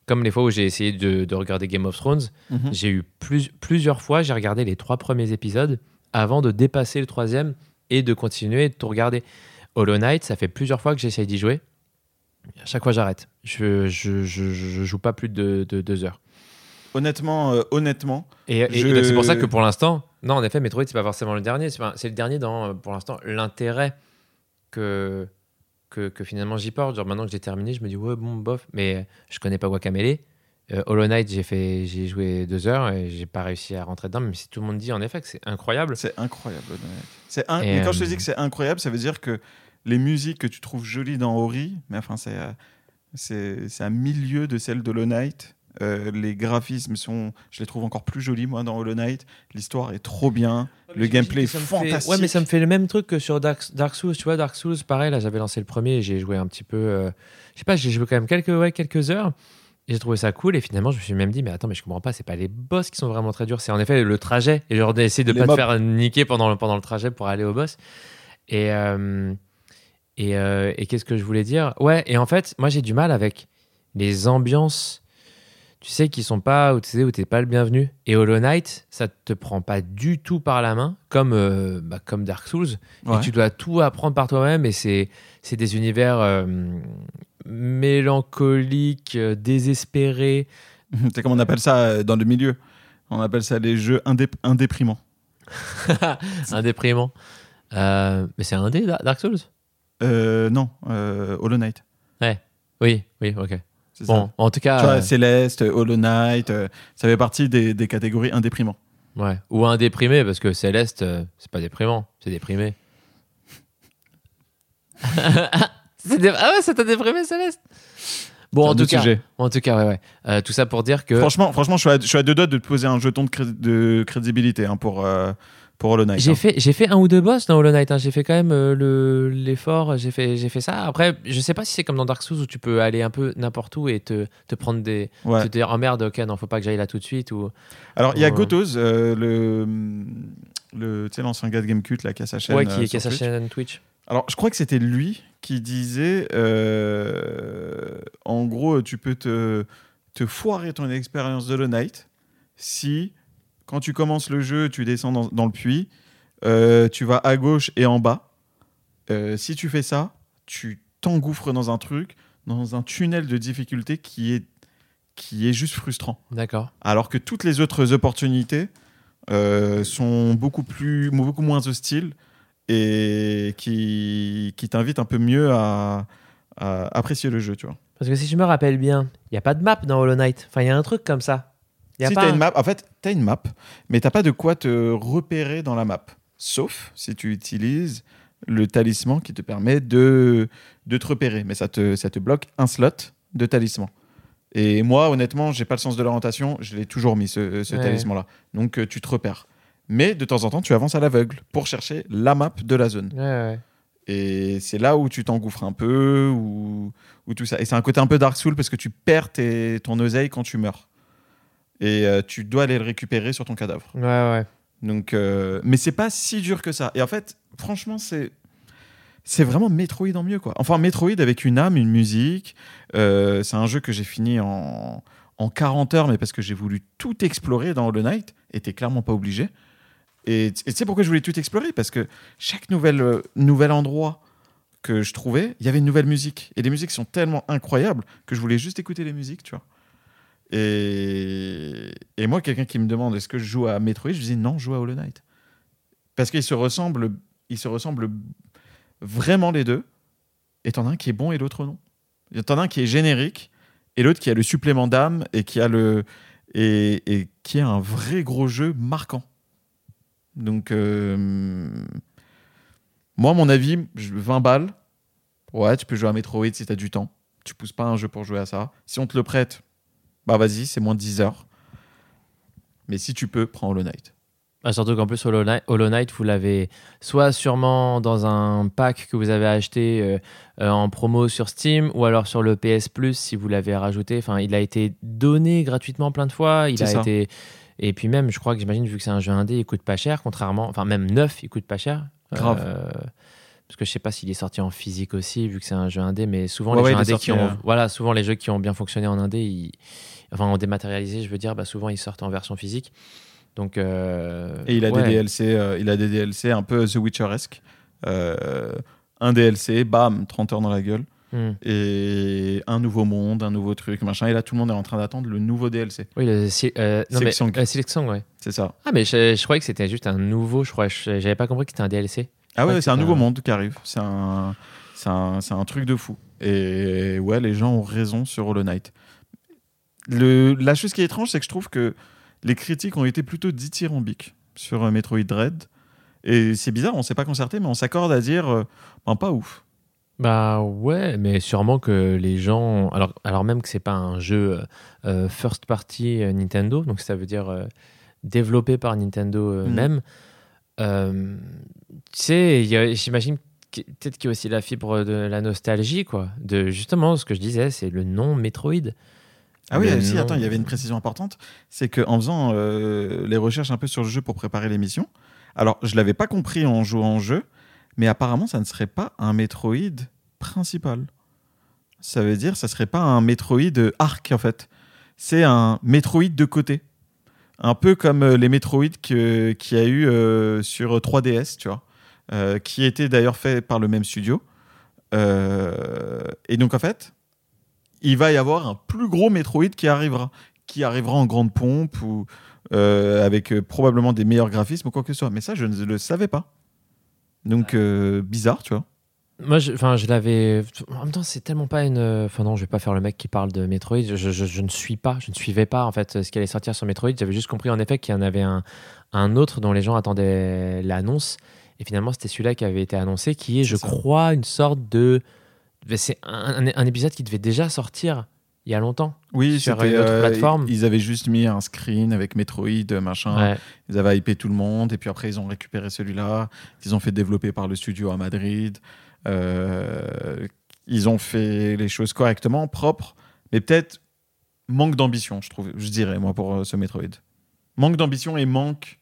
comme les fois où j'ai essayé de, de regarder Game of Thrones.
Mhm.
J'ai eu plus, plusieurs fois, j'ai regardé les trois premiers épisodes avant de dépasser le troisième et de continuer de tout regarder. Hollow Knight, ça fait plusieurs fois que j'essaye d'y jouer. À chaque fois j'arrête. Je, je, je, je joue pas plus de, de deux heures.
Honnêtement, euh, honnêtement,
Et,
Je-
c'est pour ça que pour l'instant, non, en effet, Metroid, c'est pas forcément le dernier. C'est, le dernier dans, euh, pour l'instant, l'intérêt que, que, que finalement j'y porte. Genre maintenant que j'ai terminé, je me dis, ouais, bon, bof. Mais je connais pas Guacamele. Euh, Hollow Knight, j'ai, fait, j'ai joué deux heures et j'ai pas réussi à rentrer dedans. Même si tout le monde dit, en effet, que c'est incroyable.
c'est incroyable. C'est un-
Et,
mais quand je te
euh,
dis que c'est incroyable, ça veut dire que les musiques que tu trouves jolies dans Ori, mais enfin, c'est euh, c'est c'est un milieu de celles de Hollow Knight. Euh, les graphismes sont, je les trouve encore plus jolis moi dans Hollow Knight. L'histoire est trop bien. Le gameplay est
fait-
fantastique.
Ouais, mais ça me fait le même truc que sur Dark, Dark Souls. Tu vois, Dark Souls, pareil, là, j'avais lancé le premier et j'ai joué un petit peu. euh, je sais pas, j'ai joué quand même quelques, ouais, quelques heures. Et j'ai trouvé ça cool. Et finalement, je me suis même dit, mais attends, mais je comprends pas, c'est pas les boss qui sont vraiment très durs. C'est en effet le trajet. Et genre d'essayer de
Les
pas
mobs.
te faire niquer pendant le, pendant le trajet pour aller au boss. Et, euh, et, euh, et qu'est-ce que je voulais dire? Ouais, et en fait, moi, j'ai du mal avec les ambiances. Tu sais, qui sont pas, où tu sais, où t'es pas le bienvenu. Et Hollow Knight, ça te prend pas du tout par la main, comme, euh, bah, comme Dark Souls.
Ouais.
Et tu dois tout apprendre par toi-même. Et c'est, des univers euh, mélancoliques, désespérés.
C'est comme on appelle ça dans le milieu. On appelle ça les jeux indé- indéprimants.
indéprimants. Mais c'est un dé, Da- Dark Souls?
Euh, non, euh, Hollow Knight.
Oui, oui, ok.
c'est ça.
Bon, en tout cas.
Tu vois,
euh,
Céleste, Hollow Knight, euh, ça fait partie des, des catégories indéprimants.
Ouais. Ou un déprimé, parce que Céleste, euh, c'est pas déprimant, c'est déprimé. Dé- Ah ouais, ça t'a déprimé, Céleste? Bon, en tout, cas,
sujet.
en tout cas, ouais, ouais. Euh, tout ça pour dire que.
Franchement, franchement je, suis à, je suis à deux doigts de te poser un jeton de, cré- de crédibilité hein, pour, euh, pour Hollow Knight.
J'ai
hein.
fait, j'ai fait un ou deux boss dans Hollow Knight. hein. J'ai fait quand même euh, le, l'effort. J'ai fait, j'ai fait ça. Après, je sais pas si c'est comme dans Dark Souls où tu peux aller un peu n'importe où et te, te prendre des.
Ouais.
Te dire, oh merde, ok, non, faut pas que j'aille là tout de suite. Ou...
Alors, il y a
Ouais.
Gotos, euh, le, le, tu sais, l'ancien gars de Gamecult là, qui a sa chaîne.
ouais,
euh,
qui, qui
sur
a sa
Twitch.
chaîne Twitch.
Alors, je crois que c'était lui qui disait euh, en gros, tu peux te, te foirer ton expérience de Hollow Knight si, quand tu commences le jeu, tu descends dans, dans le puits, euh, tu vas à gauche et en bas. Euh, si tu fais ça, tu t'engouffres dans un truc, dans un tunnel de difficulté qui est, qui est juste frustrant.
D'accord.
Alors que toutes les autres opportunités euh, sont beaucoup, plus, beaucoup moins hostiles et qui, qui t'invitent un peu mieux à, à apprécier le jeu, tu vois.
Parce que si je me rappelle bien, il n'y a pas de map dans Hollow Knight. Enfin, il y a un truc comme ça. Y a
Si
pas
une map, en fait, tu as une map, mais t'as pas de quoi te repérer dans la map. Sauf si tu utilises le talisman qui te permet de, de te repérer. Mais ça te, ça te bloque un slot de talisman. Et moi, honnêtement, j'ai pas le sens de l'orientation. Je l'ai toujours mis, ce, ce
Ouais.
talisman-là. Donc, euh, tu te repères. Mais de temps en temps, tu avances à l'aveugle pour chercher la map de la zone.
Ouais, ouais.
Et c'est là où tu t'engouffres un peu, ou, ou tout ça. Et c'est un côté un peu Dark Soul parce que tu perds tes- ton oseille quand tu meurs. Et euh, tu dois aller le récupérer sur ton cadavre.
Ouais, ouais.
Donc, euh, mais c'est pas si dur que ça. Et en fait, franchement, c'est c'est vraiment Metroid en mieux, quoi. Enfin, Metroid avec une âme, une musique. Euh, c'est un jeu que j'ai fini en, en 40 heures, mais parce que j'ai voulu tout explorer dans Hollow Knight, et t'es clairement pas obligé. Et tu sais pourquoi je voulais tout explorer? Parce que chaque nouvelle, nouvel endroit que je trouvais, il y avait une nouvelle musique. Et les musiques sont tellement incroyables que je voulais juste écouter les musiques, tu vois. Et, moi, quelqu'un qui me demande est-ce que je joue à Metroid, je dis non, je joue à Hollow Knight. Parce qu'ils se ressemblent, ils se ressemblent vraiment les deux. Et t'en as un qui est bon et l'autre non. T'en as un qui est générique et l'autre qui a le supplément d'âme et qui a le et, qui est un vrai gros jeu marquant. Donc euh, moi, mon avis, je- 20 balles. Ouais, tu peux jouer à Metroid si t'as du temps. Tu pousses pas un jeu pour jouer à ça. Si on te le prête, bah vas-y, c'est moins de 10 heures. Mais si tu peux, prends Hollow Knight.
Ah, surtout qu'en plus, Hollow Knight, Hollow Knight, vous l'avez soit sûrement dans un pack que vous avez acheté euh, euh, en promo sur Steam, ou alors sur le PS Plus si vous l'avez rajouté. Enfin, il a été donné gratuitement plein de fois. Il a
ça.
été. Et puis même, je crois que j'imagine, vu que c'est un jeu indé, il coûte pas cher, contrairement. Enfin, même neuf, il coûte pas cher.
Grave.
Euh, parce que je sais pas s'il est sorti en physique aussi, vu que c'est un jeu indé, mais souvent
Ouais,
les
ouais,
jeux
sorti,
qui ont,
euh,
voilà, souvent les jeux qui ont bien fonctionné en indé, ils- enfin en dématérialisé, je veux dire, bah, souvent ils sortent en version physique. Donc euh,
Et il a
ouais.
des DLC, euh, il a des DLC un peu The Witcher-esque. Euh, un DLC, bam, 30 heures dans la gueule.
Hmm.
Et un nouveau monde, un nouveau truc, machin. Et là, tout le monde est en train d'attendre le nouveau DLC.
Oui, le euh, non, mais- euh, ouais.
C'est ça.
Ah, mais je, je croyais que c'était juste un nouveau, je crois. je- J'avais pas compris que c'était un DLC.
Ah
Ouais,
c'est un nouveau monde qui arrive. C'est un, un, un truc de fou. Et ouais, les gens ont raison sur Hollow Knight. Le, la chose qui est étrange, c'est que je trouve que les critiques ont été plutôt dithyrambiques sur euh, Metroid Dread. Et c'est bizarre, on s'est pas concerté, mais on s'accorde à dire, euh, ben, pas ouf.
Bah ouais, mais sûrement que les gens. Alors, alors même que c'est pas un jeu euh, first party Nintendo, donc ça veut dire euh, développé par Nintendo euh,
Mhm.
Euh, tu sais, j'imagine peut-être qu'il y a aussi la fibre de la nostalgie, quoi. De justement, ce que je disais, c'est le nom Metroid.
Ah oui, si, attends, il y avait une précision importante. C'est qu'en faisant euh, les recherches un peu sur le jeu pour préparer l'émission, alors je l'avais pas compris en jouant au jeu, mais apparemment ça ne serait pas un Metroid principal. Ça veut dire ça serait pas un Metroid arc en fait. C'est un Metroid de côté. Un peu comme euh, les Metroid qu'il y a eu euh, sur 3DS, tu vois. Euh, qui était d'ailleurs fait par le même studio. Euh, et donc en fait, il va y avoir un plus gros Metroid qui arrivera, qui arrivera en grande pompe ou euh, avec euh, probablement des meilleurs graphismes ou quoi que ce soit. Mais ça, je ne le savais pas. Donc euh, bizarre, tu vois.
Moi, je, enfin, je l'avais. En même temps, c'est tellement pas une. Enfin, non, je vais pas faire le mec qui parle de Metroid. Je, je- je ne suis pas, je ne suivais pas en fait ce qui allait sortir sur Metroid. J'avais juste compris en effet qu'il y en avait un, un autre dont les gens attendaient l'annonce. Et finalement, c'était celui-là qui avait été annoncé, qui est, je
ça.
crois, une sorte de. mais C'est un, épisode qui devait déjà sortir il y a longtemps.
Oui,
Sur une autre
euh,
plateforme.
Ils avaient juste mis un screen avec Metroid, machin.
Ouais.
Ils avaient hypé tout le monde. Et puis après, ils ont récupéré celui-là. Ils ont fait développer par le studio à Madrid. Euh, ils ont fait les choses correctement, propres. Mais peut-être manque d'ambition, je trouve. Je dirais, moi, pour euh, ce Metroid. Manque d'ambition et manque,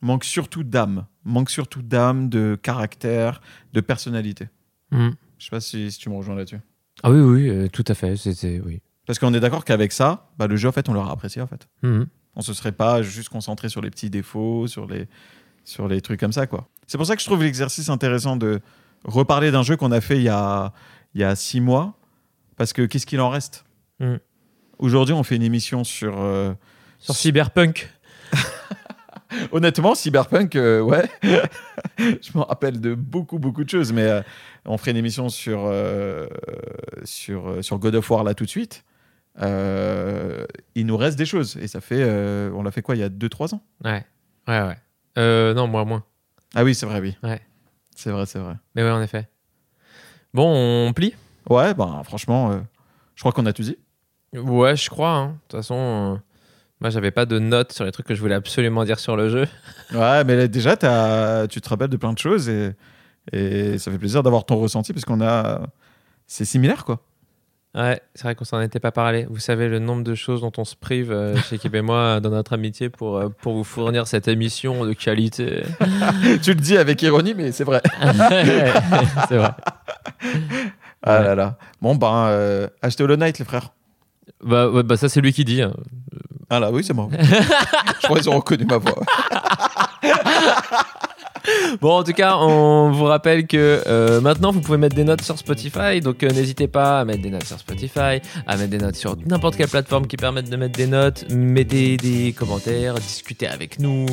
manque surtout d'âme. Manque surtout d'âme, de caractère, de personnalité.
Mm.
Je sais pas si, si tu me rejoins là-dessus.
Ah oui, oui, euh, tout à fait. C'était oui.
Parce qu'on est d'accord qu'avec ça, bah, le jeu, en fait, on l'aura apprécié, en fait.
Mhm.
On se serait pas juste concentré sur les petits défauts, sur les, sur les trucs comme ça, quoi. C'est pour ça que je trouve l'exercice intéressant de reparler d'un jeu qu'on a fait il y a, il y a six mois. Parce que qu'est-ce qu'il en reste?
Mm.
Aujourd'hui, on fait une émission sur. euh,
Sur Cyberpunk.
Honnêtement, Cyberpunk, euh, ouais. je me rappelle de beaucoup, beaucoup de choses. Mais euh, on ferait une émission sur, euh, sur, sur God of War là tout de suite. Il nous reste des choses. Et ça fait. on l'a fait quoi il y a 2-3 ans?
Ouais, ouais, ouais. Euh, non, moi moins.
Ah oui, c'est vrai, oui.
Ouais.
C'est vrai, c'est vrai.
Mais ouais, en effet. Bon, on plie?
Ouais, bah franchement, euh, je crois qu'on a tout dit.
Ouais, je crois. hein. De toute façon, euh, moi, j'avais pas de notes sur les trucs que je voulais absolument dire sur le jeu.
Ouais, mais là, déjà, t'as- tu te rappelles de plein de choses et, et ça fait plaisir d'avoir ton ressenti parce qu'on a. C'est similaire, quoi.
Ouais, c'est vrai qu'on s'en était pas parlé. Vous savez le nombre de choses dont on se prive euh, chez Kib et moi dans notre amitié pour, euh, pour vous fournir cette émission de qualité.
tu le dis avec ironie, mais c'est vrai.
c'est vrai.
Ah
Ouais.
là là. Bon, ben, euh, achetez Hollow Knight, les frères.
Bah, ouais, bah ça, c'est lui qui dit. hein.
Ah là, oui, c'est moi. je crois qu'ils ont reconnu ma voix.
Bon, en tout cas, on vous rappelle que euh, maintenant, vous pouvez mettre des notes sur Spotify. Donc, euh, n'hésitez pas à mettre des notes sur Spotify, à mettre des notes sur n'importe quelle plateforme qui permette de mettre des notes. Mettez des commentaires, discutez avec nous.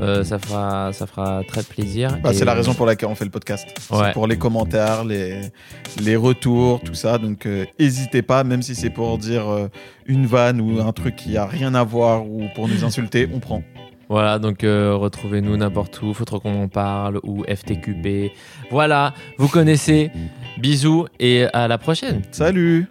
euh, ça, fera, ça fera très plaisir.
Bah, c'est la raison pour laquelle on fait le podcast.
Ouais.
C'est pour les commentaires, les, les retours, tout ça. Donc, n'hésitez pas, même si c'est pour dire une vanne ou un truc qui a rien à voir ou pour nous insulter, on prend.
Voilà, donc euh, retrouvez-nous n'importe où, faut trop qu'on en parle, ou FTQP. Voilà, vous connaissez. Bisous et à la prochaine.
Salut